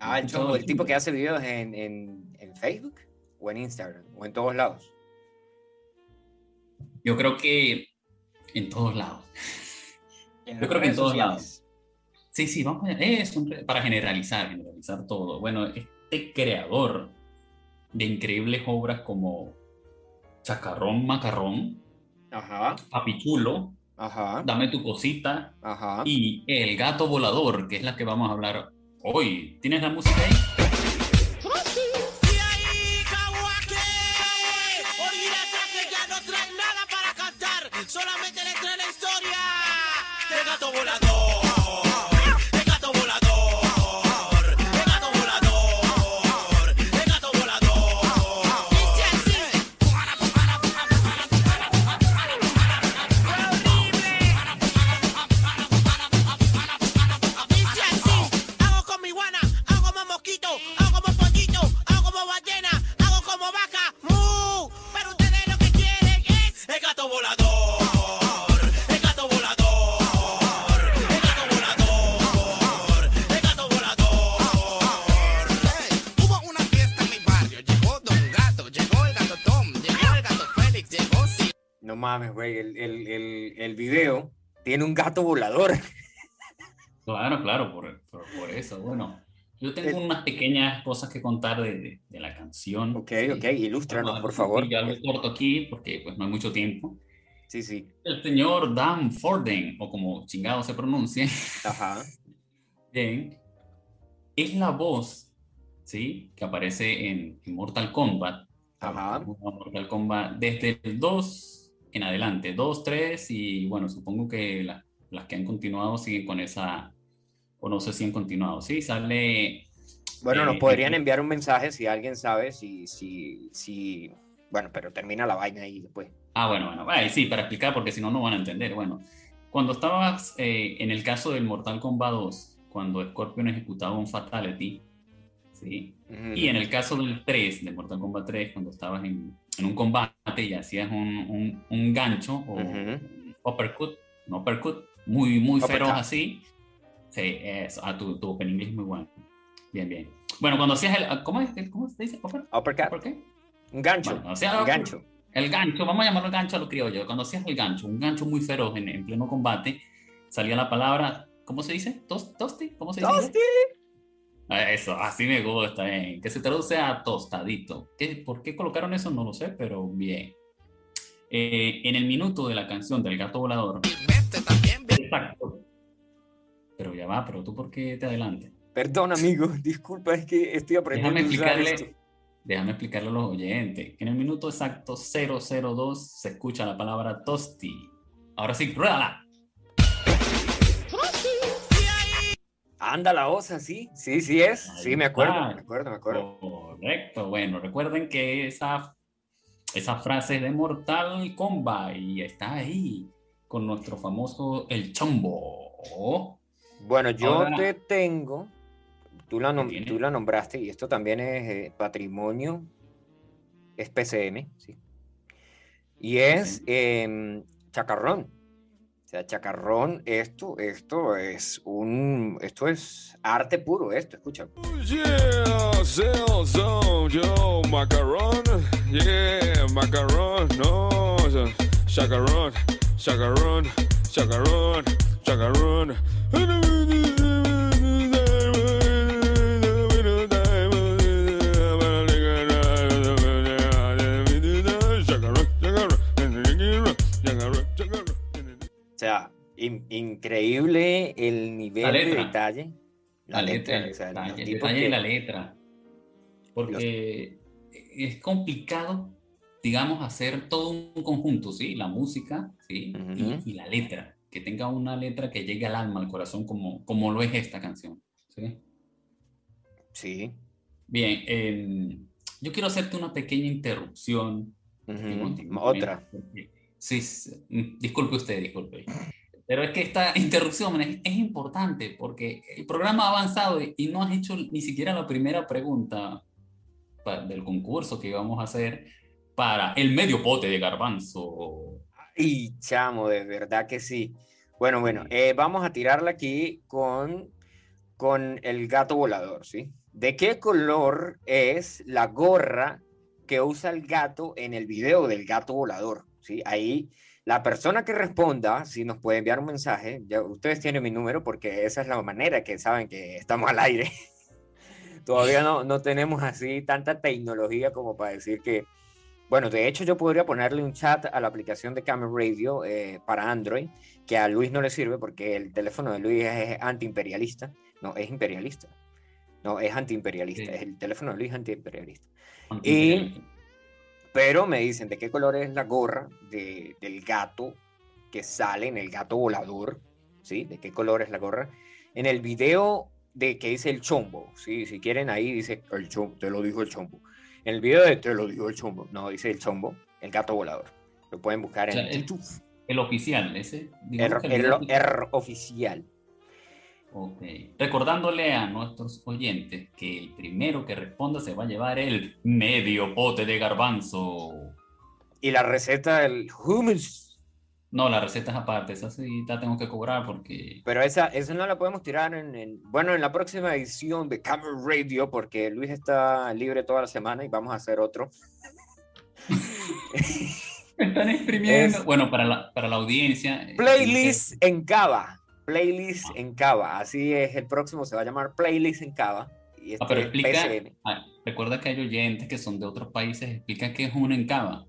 Ah, el ¿Has escuchado chombo, el tipo que hace videos en, en, en Facebook o en Instagram o en todos lados. Yo creo que en todos lados. En Yo creo que en todos sociales. Sí, sí, vamos a es un para generalizar, generalizar todo. Bueno, este creador de increíbles obras como Chacarrón Macarrón, Ajá, Papichulo, ajá, Dame tu cosita ajá. y El gato volador, que es la que vamos a hablar hoy. ¿Tienes la música ahí? Y ahí, Kawake, olvídate que ya no trae nada para cantar, solamente le trae la historia del gato volador, mames, güey, el, el, el, el video tiene un gato volador. Claro, claro, por, por, por eso. Bueno, yo tengo Eh. unas pequeñas cosas que contar de, de- de la canción. Ok, ¿sí? ok, ilústranos, por favor. Ya lo corto aquí porque pues no hay mucho tiempo. Sí, sí, El señor Dan Forden, o como chingado se pronuncie, ajá. bien, es la voz, ¿sí? Que aparece en, en Mortal Kombat. Ajá. Mortal Kombat desde el 2 en adelante, 2, 3 y bueno, supongo que la- las que han continuado siguen con esa, o no sé si han continuado, ¿sí? Sale... Bueno, nos Eh, podrían eh, enviar un mensaje si alguien sabe si, si, si, bueno, pero termina la vaina ahí después. Ah, bueno, bueno, ay, sí, para explicar, porque si no, no van a entender. Bueno, cuando estabas eh, en el caso del Mortal Kombat 2, cuando Scorpion ejecutaba un Fatality, ¿sí? Y en el caso del 3, de Mortal Kombat 3, cuando estabas en, en un combate y hacías un, un, un gancho o Ujú. un uppercut, un uppercut muy, muy feroz así. Sí, eso. Ah, tu, tu open inglés es muy bueno. Bien, bien. Bueno, cuando hacías el... ¿Cómo, es, el- cómo se dice? ¿Upper? Uppercut, ¿Por qué? un gancho, Bueno, un gancho. El gancho, vamos a llamarlo gancho a los criollos. Cuando hacías el gancho, un gancho muy feroz en, en pleno combate, salía la palabra, ¿cómo se dice? ¿Tos- ¿Tosti? ¿Cómo se dice? ¡Tosti! Ah, Eso, así me gusta, bien. Que se traduce a tostadito. ¿Qué, ¿Por qué colocaron eso? No lo sé, pero bien. Eh, en el minuto de la canción del gato volador. Vete también, bien. Exacto. Pero ya va, pero tú por qué te adelantes? Perdón, amigo, disculpa, es que estoy aprendiendo Déjame a usar explicarle, esto. déjame explicarle a los oyentes. En el minuto exacto 002 se escucha la palabra tosti. Ahora sí, ruédala. Anda la osa, sí, sí, sí es, Ahí sí, me acuerdo, está. me acuerdo, me acuerdo. Correcto. Bueno, recuerden que esa, esa frase de Mortal Kombat y está ahí con nuestro famoso El Chombo. Bueno, yo Ahora- te tengo, tú la, nom- tú la nombraste y esto también es eh, patrimonio, es PCM, sí. Y es em, chacarrón. O sea, chacarrón, esto, esto es un, esto es arte puro, esto, escucha. Yeah, Zell Zone, yo, macarón, yeah, macarón, no, chacarón, chacarón, chacarón, chacarón. O sea, in- increíble el nivel de detalle. La letra, el o sea, detalle, el detalle de la letra. Porque es complicado digamos, hacer todo un conjunto, ¿sí? La música, ¿sí? Y- la letra, que tenga una letra que llegue al alma, al corazón, como, como lo es esta canción, ¿sí? Sí. Bien, em, yo quiero hacerte una pequeña interrupción. Otra. porque- Sí, sí, mm, disculpe usted, disculpe. Pero es que esta interrupción es, es importante porque el programa ha avanzado y, no has hecho ni siquiera la primera pregunta pa- del concurso que íbamos a hacer para el medio pote de garbanzo. Y chamo, de verdad que sí. Bueno, bueno, eh, vamos a tirarla aquí con, con el gato volador, ¿sí? ¿De qué color es la gorra que usa el gato en el video del gato volador? ¿Sí? Ahí la persona que responda, si nos puede enviar un mensaje, ya ustedes tienen mi número porque esa es la manera que saben que estamos al aire. Todavía no, no tenemos así tanta tecnología como para decir que, bueno, de hecho yo podría ponerle un chat a la aplicación de Camera Radio eh, para Android, que a Luis no le sirve porque el teléfono de Luis es antiimperialista. No, es imperialista. No, es antiimperialista. Sí. El teléfono de Luis es antiimperialista. Antiimperialista. Pero me dicen de qué color es la gorra de- del gato que sale en el gato volador, ¿sí? De qué color es la gorra. En el video de que dice el chombo, ¿sí? Si quieren ahí dice el chombo, te lo dijo el chombo. En el video de te lo dijo el chombo, no, dice el chombo, el gato volador. Lo pueden buscar O en el- YouTube. El oficial, ese. El oficial. Ok. Recordándole a nuestros oyentes que el primero que responda se va a llevar el medio pote de garbanzo. Y la receta del hummus. No, la receta es aparte, esa sí la tengo que cobrar porque... Pero esa, esa no la podemos tirar en, en- bueno, en la próxima edición de Camera Radio, porque Luis está libre toda la semana y vamos a hacer otro. Me están exprimiendo. Es- Bueno, para la, para la audiencia... eh, Playlist en Cava. Playlist en Cava. Así es, el próximo se va a llamar Playlist en Cava. Y este Ah, pero explica... Ah, recuerda que hay oyentes que son de otros países, explica qué es un encaba.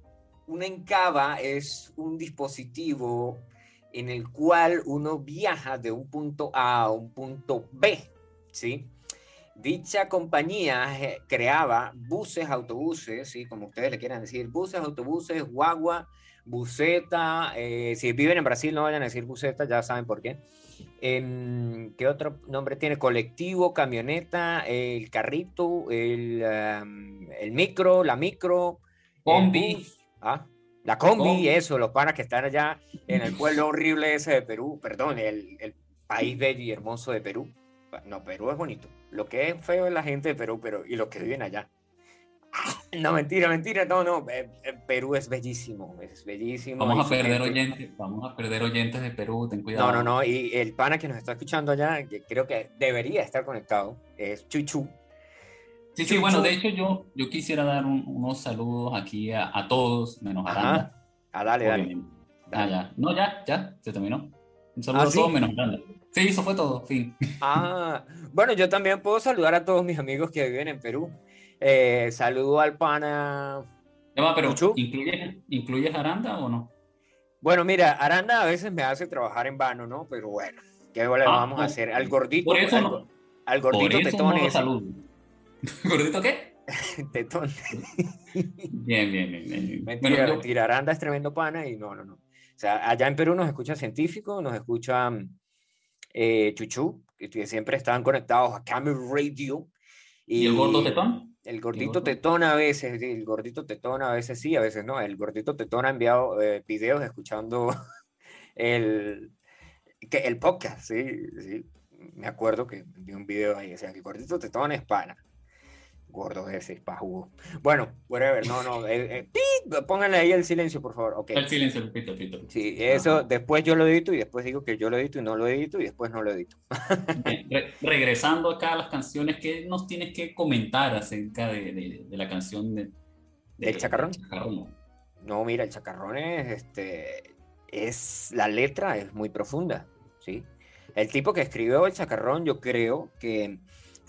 Un encaba es un dispositivo en el cual uno viaja de un punto A a un punto B, ¿sí? Dicha compañía eh, creaba buses, autobuses, ¿sí? Como ustedes le quieran decir, buses, autobuses, guagua, buseta, eh, si viven en Brasil no vayan a decir buseta, ya saben por qué. Em, ¿Qué otro nombre tiene? Colectivo, camioneta, el carrito, el, micro, la micro, Combi. bus, ah, la combi, Combi. eso, los panas que están allá en el pueblo horrible ese de Perú, perdón, el, el país bello y hermoso de Perú. No, Perú es bonito. Lo que es feo es la gente de Perú, pero y los que viven allá. No, mentira, mentira, no, no. eh, eh, Perú es bellísimo, es bellísimo. Vamos a perder gente- oyentes, vamos a perder oyentes de Perú, ten cuidado. No, no, no. Y el pana que nos está escuchando allá, que creo que debería estar conectado, es Chuchu. Sí, sí, bueno, de hecho yo, yo quisiera dar un- unos saludos aquí a, a todos, menos a Aranda. Ah, dale, dale. Ah, ya. No, ya, ya, se terminó. Un saludo ¿Ah, a todos menos a Aranda. Sí, eso fue todo, fin. Ah, bueno, yo también puedo saludar a todos mis amigos que viven en Perú. Eh, saludo al pana. Va, pero. ¿incluyes, ¿incluyes Aranda o no? Bueno, mira, Aranda a veces me hace trabajar en vano, ¿no? Pero bueno, ¿qué le Ah, vamos a por- hacer? Al gordito, por eso al, no- al Por gordito eso tetón no saludo. ¿Gordito qué? Tetón. Bien, bien, bien. bien. Mentira, Bueno, yo- mentira. Aranda es tremendo pana y no, no, no. O sea, allá en Perú nos escucha científico, nos escucha eh, Chuchu, que que siempre estaban conectados a Camel Radio. ¿Y el gordo tetón? El gordito tetón a veces, el gordito tetón a veces sí, a veces no. El gordito tetón ha enviado eh, videos escuchando el, que, el podcast, sí, sí. Me acuerdo que vi un video ahí, o sea, el gordito tetón es pana. Gordo ese, es pajugo. Bueno, whatever, no, no. eh, eh, pónganle ahí el silencio, por favor. Ok. El silencio, el pito, pito. Sí, eso Ajá. después yo lo edito y después digo que yo lo edito y no lo edito y después no lo edito. Bien, re- regresando acá a las canciones, ¿qué nos tienes que comentar acerca de, de- de la canción de- ¿Del chacarrón? chacarrón? No, mira, el chacarrón es, este, es, la letra es muy profunda, ¿sí? El tipo que escribió el chacarrón, yo creo que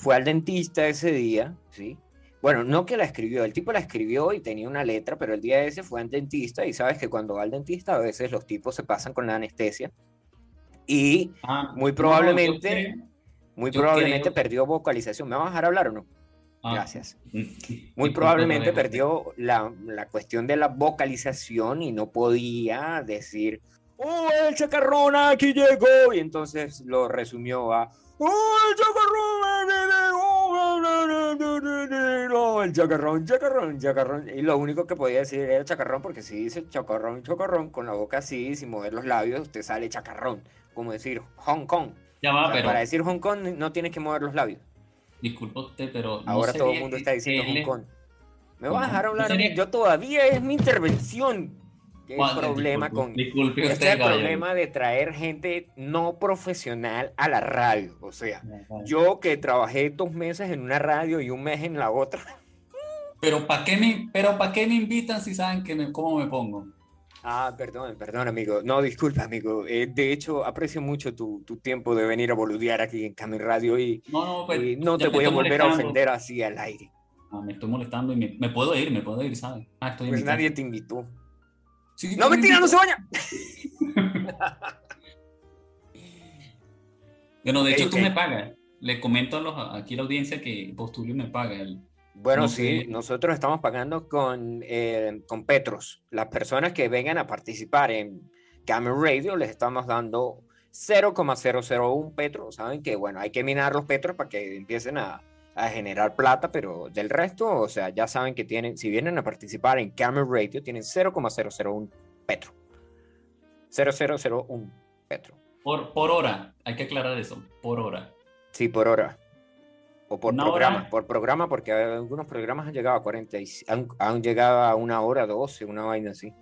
fue al dentista ese día, ¿sí? Bueno, no que la escribió, el tipo la escribió y tenía una letra, pero el día ese fue al dentista y sabes que cuando va al dentista a veces los tipos se pasan con la anestesia y Ah, Muy probablemente- muy probablemente creo- perdió vocalización. ¿Me vas a dejar hablar o no? Ah, Gracias. Muy probablemente perdió la, la cuestión de la vocalización y no podía decir, ¡Oh, el chacarrón aquí llegó! Y entonces lo resumió a, ¡Oh, el chacarrón! ¡Oh, el chacarrón, chacarrón, chacarrón! Y lo único que podía decir era chacarrón, porque si dice chacarrón, chacarrón, con la boca así, sin mover los labios, te sale chacarrón. Como decir Hong Kong. Ya O va, sea, pero para decir Hong Kong no tienes que mover los labios. disculpa usted, pero. no Ahora todo el mundo está diciendo Hong Kong. ¿Me vas a dejar Kong. ¿No hablar? Yo todavía es mi intervención. ¿Qué problema disculpe, con... Disculpe usted, es el problema de traer gente no profesional a la radio. O sea, yo que trabajé dos meses en una radio y un mes en la otra. Pero ¿para qué me, pero ¿para qué me invitan si saben que me, cómo me pongo? Ah, perdón, perdón, amigo. No, disculpa, amigo. Eh, de hecho, aprecio mucho tu, tu tiempo de venir a boludear aquí en Cami Radio y, No, no, pues, y no ya te voy a volver a ofender así al aire. Ah, me estoy molestando y me, me puedo ir, me puedo ir, ¿sabes? Ah, estoy Pues nadie te invitó. Sí, ¡No, me mentira, no se baña! Bueno, de hecho, tú me pagas. Le comento a los, aquí a la audiencia que Postulio me paga. el- Bueno, No sí, sé. nosotros estamos pagando con, eh, con Petros. Las personas que vengan a participar en Camel Radio les estamos dando 0,001 petro. Saben que, bueno, hay que minar los petros para que empiecen a, a generar plata, pero del resto, o sea, ya saben que tienen, si vienen a participar en Camel Radio, tienen 0,001 petro. 0,001 petro. Por, por hora, hay que aclarar eso, por hora. Sí, por hora. O por Una programa, hora. por programa, porque algunos programas han llegado a 40, y- han, han llegado a una hora 12, una vaina así.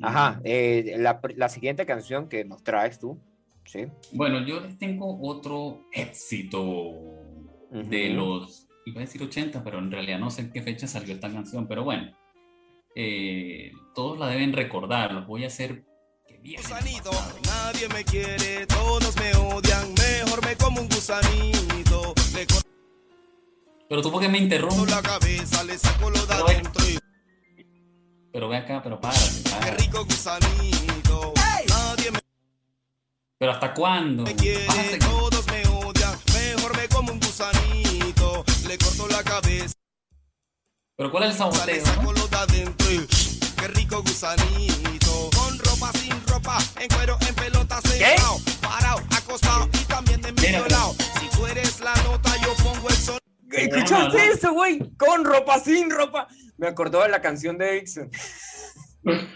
Ajá, eh, la, la siguiente canción que nos traes tú, ¿sí? Bueno, yo les tengo otro éxito de los, iba a decir 80, pero en realidad no sé en qué fecha salió esta canción, pero bueno, eh, todos la deben recordar, los voy a hacer que Gusanito, nadie me quiere, todos me odian, mejor me como un gusanito. Pero tú porque me interrumpes, la cabeza, le saco lo de Pero ve- y pero ve acá, pero párate, qué rico gusanito. Nadie me Pero hasta cuándo? A quiere, como un gusanito. Le corto la cabeza, Pero ¿cuál es el saco no? qué rico gusanito. Con ropa, sin ropa, en cuero, en pelota, sentado, parado, acostado y también de medio lado. Si tú eres la nota, yo pongo el sonido. ¿Escuchaste no, no. eso, güey? Con ropa, sin ropa. Me acordó de la canción de Dixon.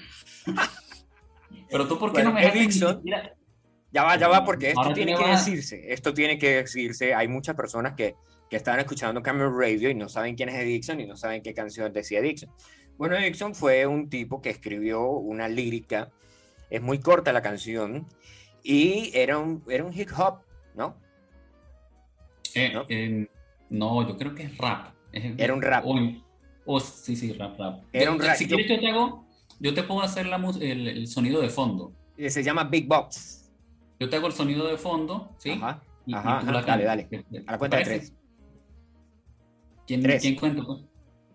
Pero tú por qué Bueno, no me dejas ni siquiera- Ya va, ya va, porque esto Ahora tiene que decirse. Esto tiene que decirse. Hay muchas personas que, que están escuchando Camel Radio y no saben quién es Dixon y no saben qué canción decía Dixon. Bueno, Dixon fue un tipo que escribió una lírica. Es muy corta la canción y era un, era un hip hop, ¿no? Eh, ¿no? eh, no, yo creo que es rap. Es- Era un rap. O, o- sí, sí, rap, rap. Era Yo- un rap. Si Yo- quieres, yo te hago, yo te puedo hacer la, el, el sonido de fondo. Se llama Big Box. Yo te hago el sonido de fondo, ¿sí? Ajá. Y- y ajá, tú ajá, la dale, dale. ¿Te- te- A la cuenta de tres. ¿Quién, Tres. ¿Quién cuenta?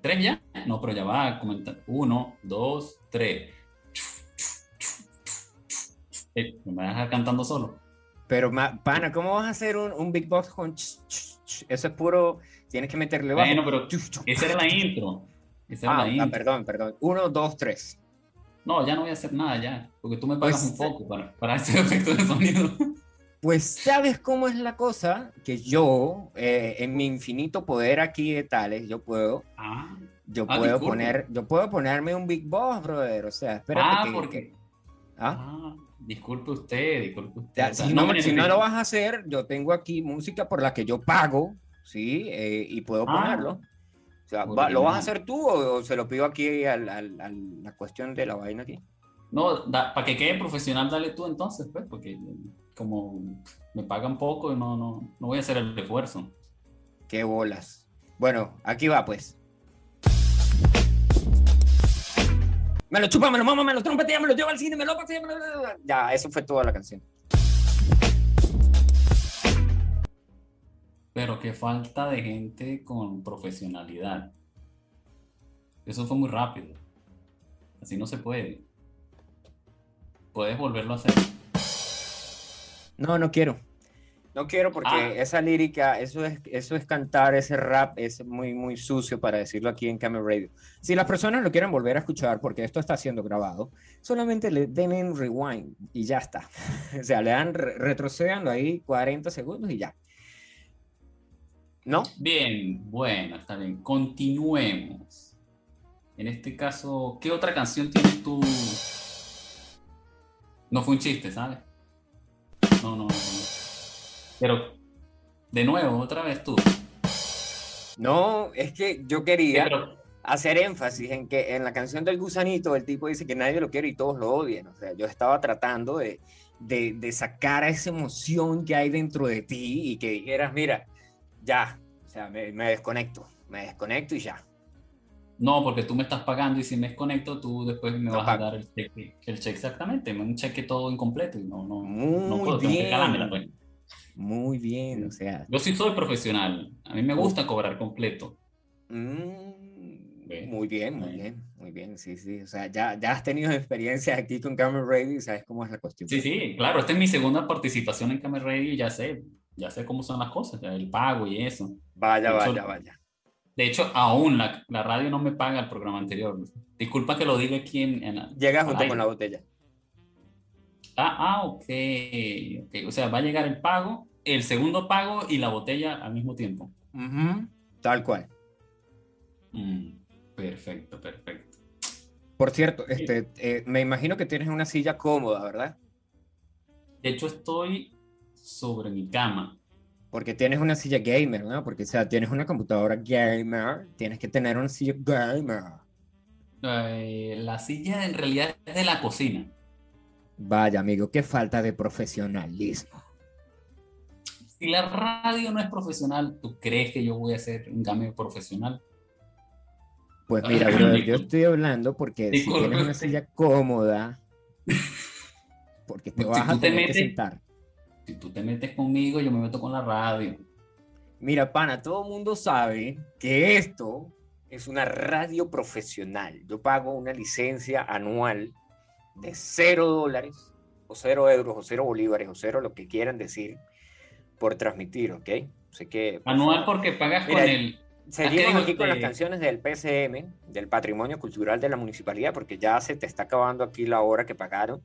¿Tres ya? No, pero ya va a comentar. Uno, dos, tres. Eh, me vas a dejar cantando solo. Pero, ma- pana, ¿cómo vas a hacer un, un Big Box con... ch, ch, ch? Eso es puro... Tienes que meterle bajo. Bueno, pero esa era la intro. Esa era Ah, la ah, intro. perdón, perdón. Uno, dos, tres. No, ya no voy a hacer nada ya, porque tú me pagas Pues, un poco para, para ese efecto de sonido. Pues, ¿sabes cómo es la cosa? Que yo, eh, en mi infinito poder aquí de tales, yo puedo, Ah, yo Ah, puedo disculpe. poner, yo puedo ponerme un Big Boss, brother. O sea, espérate ah que- porque... que- ¿ah? Ah, disculpe usted, disculpe usted. Ya, O sea, si, no, me si no lo vas a hacer, yo tengo aquí música por la que yo pago, ¿sí? Eh, y puedo Ah. ponerlo. O sea, Muy va- ¿lo vas a hacer tú o, o se lo pido aquí a la cuestión de la vaina aquí? No, para que quede profesional, dale tú entonces, pues, porque como me pagan poco, no, no, no voy a hacer el esfuerzo. Qué bolas. Bueno, aquí va pues. Me lo chupa, me lo mama, me lo trompetea, me lo lleva al cine, me lo pasea, me lo... Ya, eso fue toda la canción. Pero qué falta de gente con profesionalidad. Eso fue muy rápido. Así no se puede. Puedes volverlo a hacer. No, no quiero. No quiero porque Ah. esa lírica, eso es, eso es cantar, ese rap es muy, muy sucio para decirlo aquí en Camel Radio. Si las personas lo quieren volver a escuchar, porque esto está siendo grabado, solamente le den en rewind y ya está. o sea, le dan, re- retrocedanlo ahí 40 segundos y ya. ¿No? Bien, bueno, está bien. Continuemos. En este caso, ¿qué otra canción tienes tú? No fue un chiste, ¿sabes? No, no, no. Pero, de nuevo, otra vez tú. No, es que yo quería pero- hacer énfasis en que en la canción del gusanito el tipo dice que nadie lo quiere y todos lo odian. O sea, yo estaba tratando de, de, de sacar a esa emoción que hay dentro de ti y que dijeras, mira, ya, o sea, me, me desconecto, me desconecto y ya. No, porque tú me estás pagando y si me desconecto, tú después me No vas pago. a dar el cheque, el cheque exactamente, un cheque todo incompleto y no, no, Muy no puedo, tengo que bien. pues. Muy bien, o sea. Yo sí soy profesional, a mí me gusta cobrar completo. mm, Bien, muy bien, muy bien. bien, muy bien, sí, sí. O sea, ya, ya has tenido experiencias aquí con Camel Radio y sabes cómo es la cuestión. Sí, sí, claro, esta es mi segunda participación en Camera Radio y ya sé, ya sé cómo son las cosas, ya, el pago y eso. Vaya, hecho, vaya, vaya. De hecho, aún la, la radio no me paga el programa anterior. Disculpa que lo diga aquí en... en Llega junto aire. con la botella. Ah, ah, ok, ok. O sea, va a llegar el pago, el segundo pago y la botella al mismo tiempo. Tal cual. Mm, perfecto, perfecto. Por cierto, este, eh, me imagino que tienes una silla cómoda, ¿verdad? De hecho, estoy sobre mi cama. Porque tienes una silla gamer, ¿no? Porque, o sea, tienes una computadora gamer, tienes que tener una silla gamer. Eh, la silla en realidad es de la cocina. Vaya, amigo, qué falta de profesionalismo. Si la radio no es profesional, ¿tú crees que yo voy a ser un cambio profesional? Pues mira, brother, yo estoy hablando porque si tienes una silla cómoda, porque te vas a tener que sentar. Si tú te metes conmigo, yo me meto con la radio. Mira, pana, todo el mundo sabe que esto es una radio profesional. Yo pago una licencia anual de cero dólares, o cero euros, o cero bolívares, o cero lo que quieran decir, por transmitir, ¿ok? Sé que... por Anual porque pagas Mira, con el... Seguimos aquí con las canciones del PCM, del Patrimonio Cultural de la Municipalidad, porque ya se te está acabando aquí la hora que pagaron.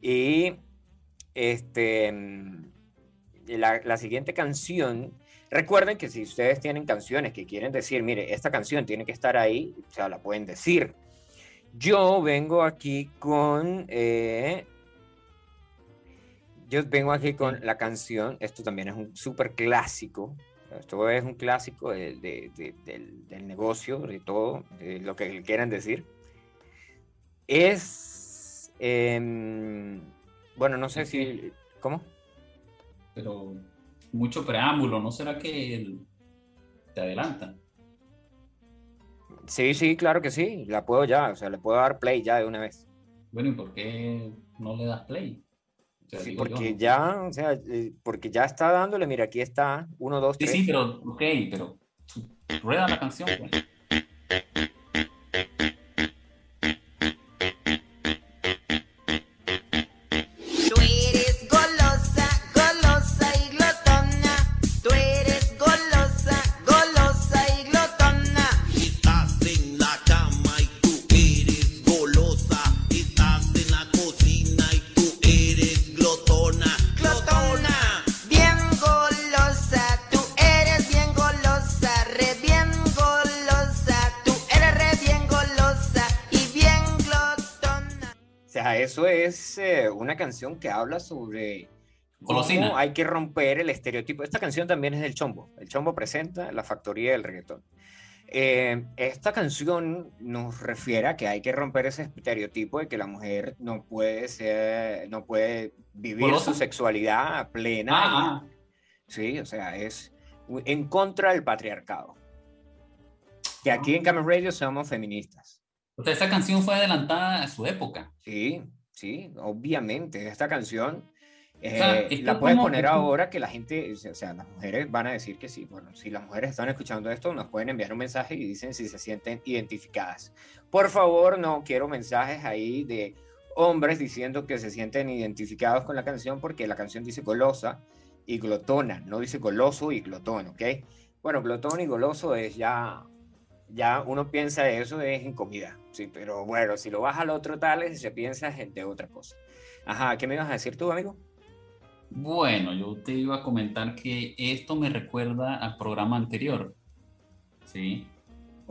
Y este, mm, la, la siguiente canción, recuerden que si ustedes tienen canciones que quieren decir, mire, esta canción tiene que estar ahí, o sea, la pueden decir. Yo vengo aquí con... eh, yo vengo aquí con la canción, esto también es un súper clásico, esto es un clásico de- de- de- del, del negocio, de todo, de lo que quieran decir. Es, em, bueno, no sé si, ¿cómo? Pero mucho preámbulo, ¿no será que el- te adelanta? Sí, sí, claro que sí, la puedo ya, o sea, le puedo dar play ya de una vez. Bueno, ¿y por qué no le das play? O sea, Sí, yo, porque ya, o sea, eh, porque ya está dándole, mira, aquí está, uno, dos, Sí, tres. sí, pero, ok, pero rueda la canción, pues. Eso es eh, una canción que habla sobre cómo hay que romper el estereotipo. Esta canción también es del Chombo. El Chombo presenta la factoría del reggaetón. Eh, esta canción nos refiere a que hay que romper ese estereotipo de que la mujer no puede ser, no puede vivir ¿Golosa? su sexualidad plena. y- Ah, ah. Sí, o sea, es en contra del patriarcado. Que aquí en Camel Radio somos feministas. O sea, esta canción fue adelantada a su época. Sí, sí, obviamente. Esta canción eh, sea, la puedes como- poner ahora que la gente, o sea, las mujeres van a decir que sí. Bueno, si las mujeres están escuchando esto, nos pueden enviar un mensaje y dicen si se sienten identificadas. Por favor, no quiero mensajes ahí de hombres diciendo que se sienten identificados con la canción porque la canción dice golosa y glotona, no dice goloso y glotón, ¿ok? Bueno, glotón y goloso es ya, ya uno piensa eso es en comida, sí, pero bueno, si lo vas al otro tal, se piensa en de otra cosa. Ajá, ¿qué me ibas a decir tú, amigo? Bueno, yo te iba a comentar que esto me recuerda al programa anterior, ¿sí?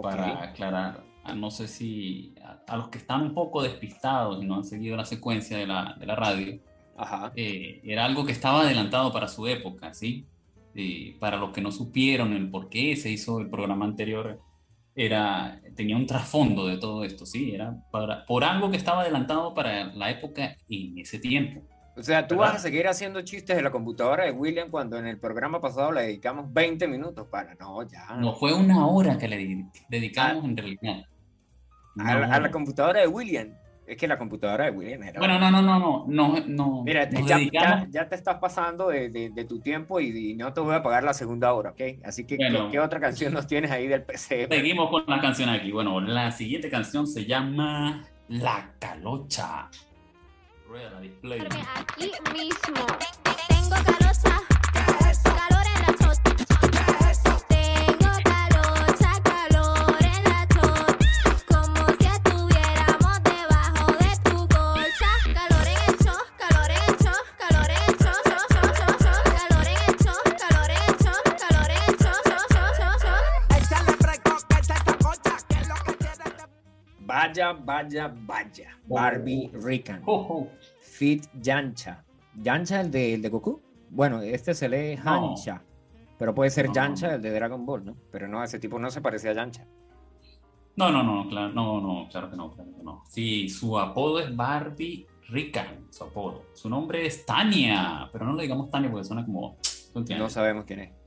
Para aclarar, a- no sé si a, a los que están un poco despistados y no han seguido la secuencia de la, de la radio, Ajá. eh, era algo que estaba adelantado para su época, ¿sí? Y para los que no supieron el por qué se hizo el programa anterior, era, tenía un trasfondo de todo esto, ¿sí? Era para, por algo que estaba adelantado para la época en ese tiempo. O sea, tú ¿Verdad? vas a seguir haciendo chistes de la computadora de William cuando en el programa pasado le dedicamos 20 minutos para. No, ya. No fue una hora que le di- dedicamos en realidad. a, la, a la computadora de William. Es que la computadora de William era. Bueno, no, no, no, no, no, no. Mira, ya, ya- ya te estás pasando de, de- de tu tiempo y, y no te voy a pagar la segunda hora, ¿ok? Así que, ¿qué- Bueno. ¿qué, otra canción nos tienes ahí del PC? Seguimos con la canción aquí. Bueno, la siguiente canción se llama La Calocha. Rueda la display. Aquí mismo. Tengo Vaya, vaya, vaya. Barbie Rican. Oh, oh. Fit Yancha. ¿Yancha el de, el de Goku? Bueno, este se lee No. Hancha. Pero puede ser No. Yancha el de Dragon Ball, ¿no? Pero no, ese tipo no se parecía a Yancha. No, no, no, claro, no, no, claro que no, claro que no. Sí, su apodo es Barbie Rican, su apodo. Su nombre es Tania, pero no le digamos Tania porque suena como... No sabemos quién es.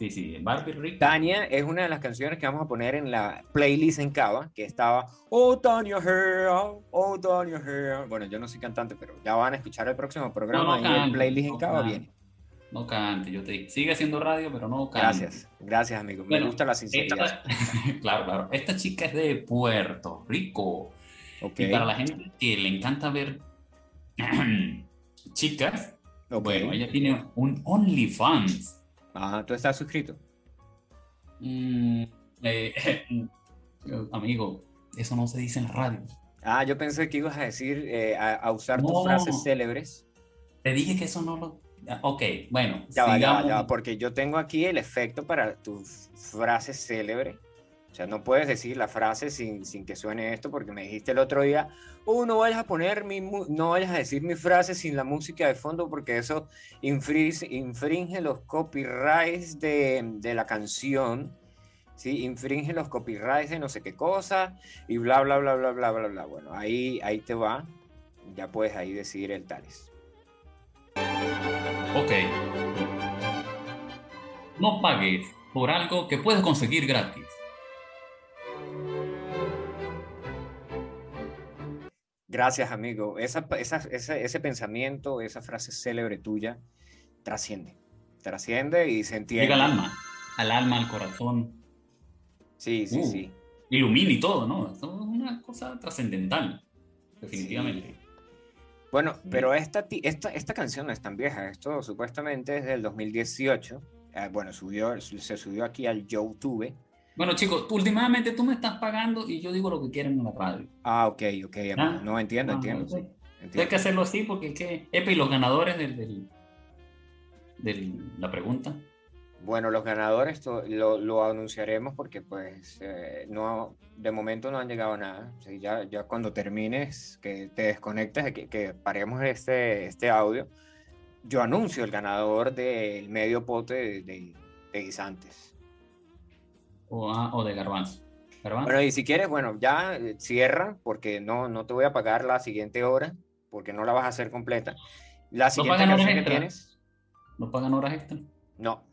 Sí, sí, Barbie Rican. Tania es una de las canciones que vamos a poner en la playlist en Cava, que estaba Oh Tania Here, oh Tania Here. Bueno, yo no soy cantante, pero ya van a escuchar el próximo programa no y el cante, playlist en no Cava cante. viene. No cante, yo te digo. Sigue haciendo radio, pero no cante. Gracias, gracias amigo. Me gusta la sinceridad. Esta- claro, claro. Esta chica es de Puerto Rico. Ok, Y para la gente que le encanta ver chicas, bueno, ella tiene un OnlyFans. Ah, ¿tú estás suscrito? Mm, eh, amigo, eso no se dice en la radio. Ah, yo pensé que ibas a decir, eh, a, a usar tus frases célebres. Te dije que eso no lo. Ok, bueno. Ya va, ya va, ya va, porque yo tengo aquí el efecto para tus frases célebres. O sea, no puedes decir la frase sin, sin que suene esto, porque me dijiste el otro día, oh, no vayas a poner mi, no vayas a decir mi frase sin la música de fondo, porque eso infringe, infringe los copyrights de, de la canción, ¿sí? Infringe los copyrights de no sé qué cosa, y bla, bla, bla, bla, bla, bla, bla. Bueno, ahí, ahí te va, ya puedes ahí decir el tales. Ok. No pagues por algo que puedes conseguir gratis. Gracias, amigo. Esa, esa- esa- ese pensamiento, esa frase célebre tuya, trasciende. Trasciende y se entiende. Llega al alma. Al alma, al corazón. Sí, sí, Uh, sí. Ilumina y todo, ¿no? Es una cosa trascendental. Definitivamente. Sí. Bueno, pero esta, esta, esta canción no es tan vieja. Esto supuestamente es del 2018. Eh, bueno, subió, se subió aquí al YouTube. Bueno, chicos, últimamente tú me estás pagando y yo digo lo que quieren en la radio. Ah, ok, ok. Ah, No, entiendo, ah, entiendo. ok. sí, Hay entiendo. que hacerlo así porque es que. Epe, y los ganadores del, del- del- la pregunta. Bueno, los ganadores lo, lo anunciaremos porque pues eh, no, de momento no han llegado a nada. Sí, ya, ya cuando termines, que te desconectes, que, que paremos este, este audio, yo anuncio el ganador del medio pote de, de- de guisantes. O, ah, o de garbanzo. ¿Garbanzo? Bueno, y si quieres, bueno, ya eh, cierra porque no, no te voy a pagar la siguiente hora porque no la vas a hacer completa. La siguiente pagan horas canción que extra? tienes, ¿No pagan horas extra? no.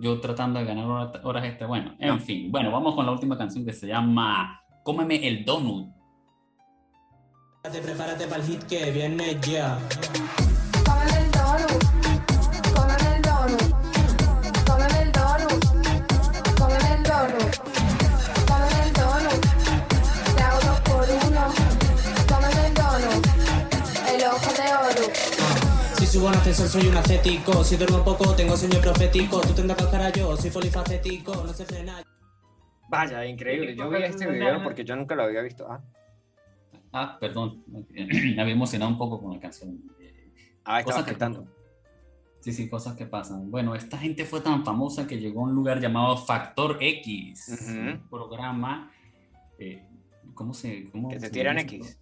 Yo tratando de ganar hora- horas extra. Bueno, en No. fin. Bueno, vamos con la última canción que se llama Cómeme el Donut. Prepárate, prepárate para el hit que viene ya. Ascensor soy un ascético. Si duermo poco, tengo sueño profético. Tú tendrás cara yo, soy polifacético. No se frena. Vaya, increíble. Yo vi este video porque yo nunca lo había visto. Ah, Ah, perdón. Me había emocionado un poco con la canción. ah estaba Cosas que cantando. Sí, sí, cosas que pasan. Bueno, esta gente fue tan famosa que llegó a un lugar llamado Factor X, Ujú. un programa. eh, ¿Cómo se.? Cómo Que te se tiran X.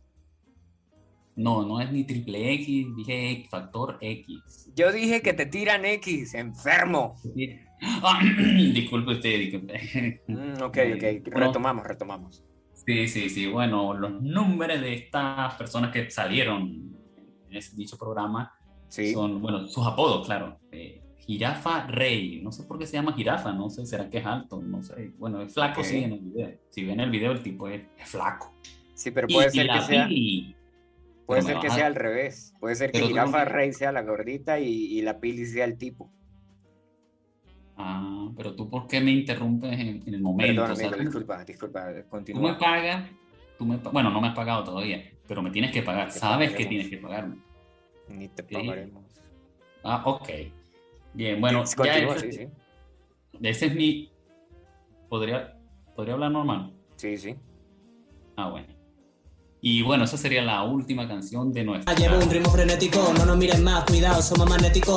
No, no es ni triple X, dije Factor X. Yo dije que te tiran X, enfermo. Ah, disculpe usted, disculpe. Mm, ok, Eh, ok. bueno. Retomamos, retomamos. Sí, sí, sí. Bueno, los nombres de estas personas que salieron en ese dicho programa Sí. son, bueno, sus apodos, claro. Eh, Jirafa Rey, no sé por qué se llama jirafa, no sé, será que es alto, no sé. Bueno, es flaco, sí, en el video. Si ven el video, el tipo es, es flaco. Sí, pero puede y ser que sea. Puede ser que a- sea al revés. Puede ser que tú Jirafa no- Rey sea la gordita y, y la Pili sea el tipo. Ah, pero tú, ¿por qué me interrumpes en, en el momento? Perdón, amigo, tú- disculpa, disculpa, Tú me continúa. pagas, tú me bueno, no me has pagado todavía, pero me tienes que pagar. Te Sabes que tienes que pagarme. Ni te Sí. pagaremos. Ah, ok. Bien, bueno, ya continúa, ese, sí, sí. ese es mi... ¿Podría, ¿Podría hablar normal? Sí, sí. Ah, bueno. Y bueno, esa sería la última canción de nuestra... Llevo un ritmo frenético, no nos miren más, cuidado, somos magnéticos.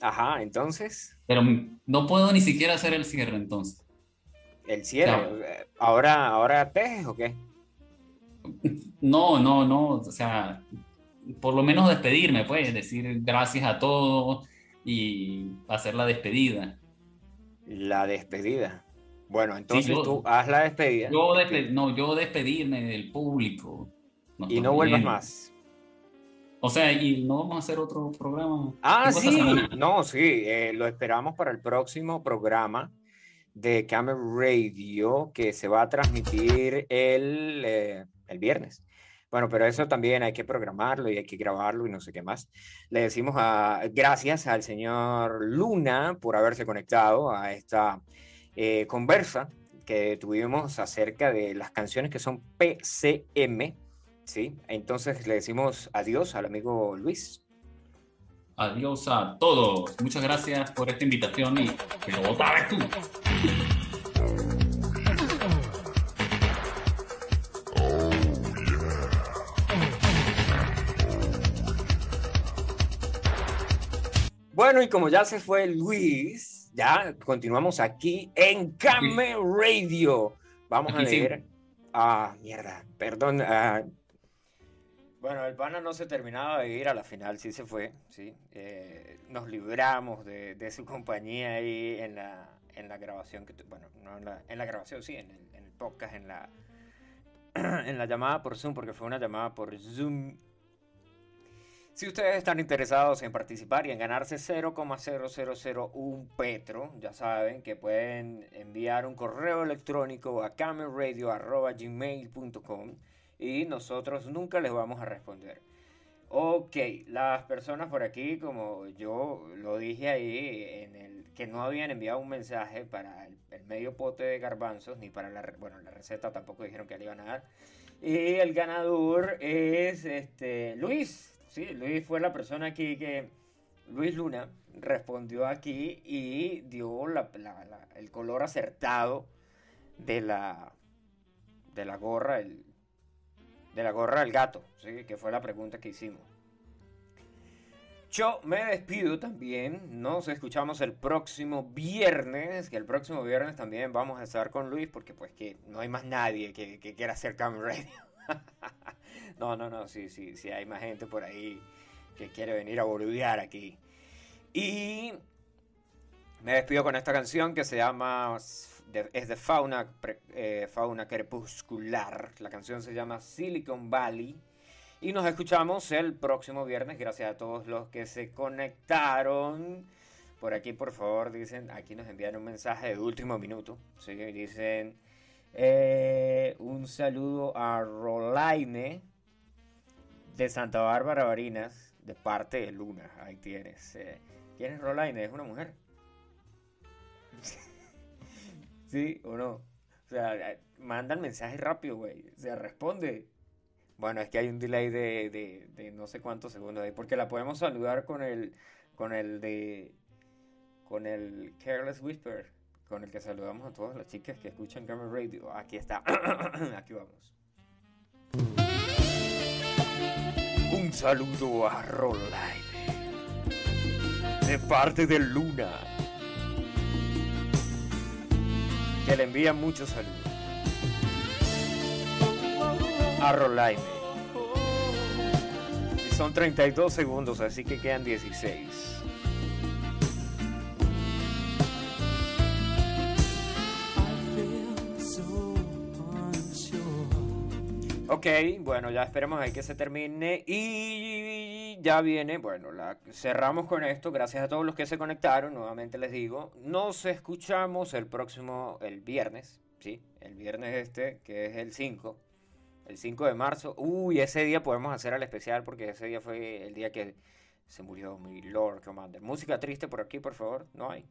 Ajá, entonces, Pero no puedo ni siquiera hacer el cierre entonces. el cierre. Claro. eh, ¿Ahora, ahora tejes o qué? No, no, no, o sea, por lo menos despedirme, pues, decir gracias a todos y hacer la despedida. La despedida. Bueno, entonces yo- tú haz la despedida. Yo no, yo despedirme del público. y no vuelvas más. O sea, y no vamos a hacer otro programa. Ah, sí. No, sí. eh, lo esperamos para el próximo programa de Camel Radio que se va a transmitir el, eh, el viernes. Bueno, pero eso también hay que programarlo y hay que grabarlo y no sé qué más. Le decimos a, gracias al señor Luna por haberse conectado a esta eh, conversa que tuvimos acerca de las canciones que son PCM. ¿sí? Entonces le decimos adiós al amigo Luis. Adiós a todos. Muchas gracias por esta invitación y que lo sabes tú. Bueno, y como ya se fue Luis, ya continuamos aquí en Came Radio. Vamos a sí. leer. Ah, mierda, perdón. ah. Bueno, el pana no se terminaba de ir a la final, sí se fue, sí. Eh, nos libramos de, de su compañía ahí en la, en la grabación, que bueno, no en la, en la grabación, sí, en el, en el podcast, en la, en la llamada por Zoom, porque fue una llamada por Zoom. Si ustedes están interesados en participar y en ganarse 0,0001 petro, ya saben que pueden enviar un correo electrónico a camelradio.gmail.com y nosotros nunca les vamos a responder. Ok, las personas por aquí, como yo lo dije ahí, en el que no habían enviado un mensaje para el, medio pote de garbanzos, ni para la, bueno, la receta tampoco dijeron que le iban a dar. Y el ganador es este Luis. Sí, Luis fue la persona aquí que. Luis Luna respondió aquí y dio la- la- el color acertado de la. de la gorra, el, de la gorra del gato, que fue la pregunta que hicimos. Yo me despido también. Nos escuchamos el próximo viernes. Que el próximo viernes también vamos a estar con Luis. Porque pues que no hay más nadie que, que quiera hacer Cam Radio. no, no, no. Sí, sí, sí. Hay más gente por ahí que quiere venir a boludear aquí. Y me despido con esta canción que se llama. es de Fauna, eh, Fauna Crepuscular. La canción se llama Silicon Valley. Y nos escuchamos el próximo viernes. Gracias a todos los que se conectaron. Por aquí, por favor, dicen, aquí nos envían un mensaje de último minuto. Dicen, eh, un saludo a Rolaine de Santa Bárbara Barinas, de parte de Luna. Ahí tienes. eh. ¿Quién es Rolaine? ¿Es una mujer? ¿Sí o no? O sea, eh, manda el mensaje rápido, güey. Se responde. Bueno, es que hay un delay de, de- de no sé cuántos segundos ahí, porque la podemos saludar con el, con el de, con el Careless Whisper, con el que saludamos a todas las chicas que escuchan Gamer Radio. Aquí está, aquí vamos. Un saludo a Rolline, de parte de Luna, que le envía muchos saludos. A Rolaime. Y son 32 segundos, así que quedan 16. Ok, bueno, ya esperemos ahí que se termine y ya viene, bueno, la, cerramos con esto, gracias a todos los que se conectaron, nuevamente les digo, nos escuchamos el próximo, el viernes, ¿sí? El viernes este, que es el 5, el 5 de marzo, uy, ese día podemos hacer el especial porque ese día fue el día que se murió mi Lord Commander. Música triste por aquí, por favor, no hay.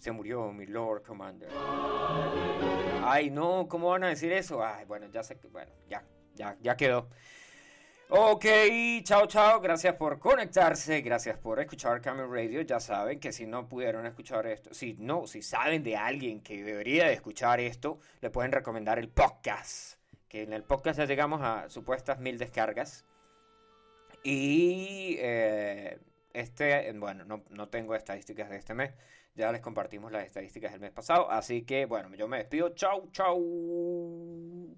Se murió mi Lord Commander. Ay, no, ¿cómo van a decir eso? Ay, bueno, ya sé que, bueno, ya, ya, ya quedó. Ok, chao, chao, gracias por conectarse, gracias por escuchar Camel Radio. Ya saben que si no pudieron escuchar esto, si no, si saben de alguien que debería de escuchar esto, le pueden recomendar el podcast. Que en el podcast ya llegamos a supuestas mil descargas. Y eh, este, bueno, no, no tengo estadísticas de este mes. Ya les compartimos las estadísticas del mes pasado. Así que, bueno, yo me despido. Chau, chau.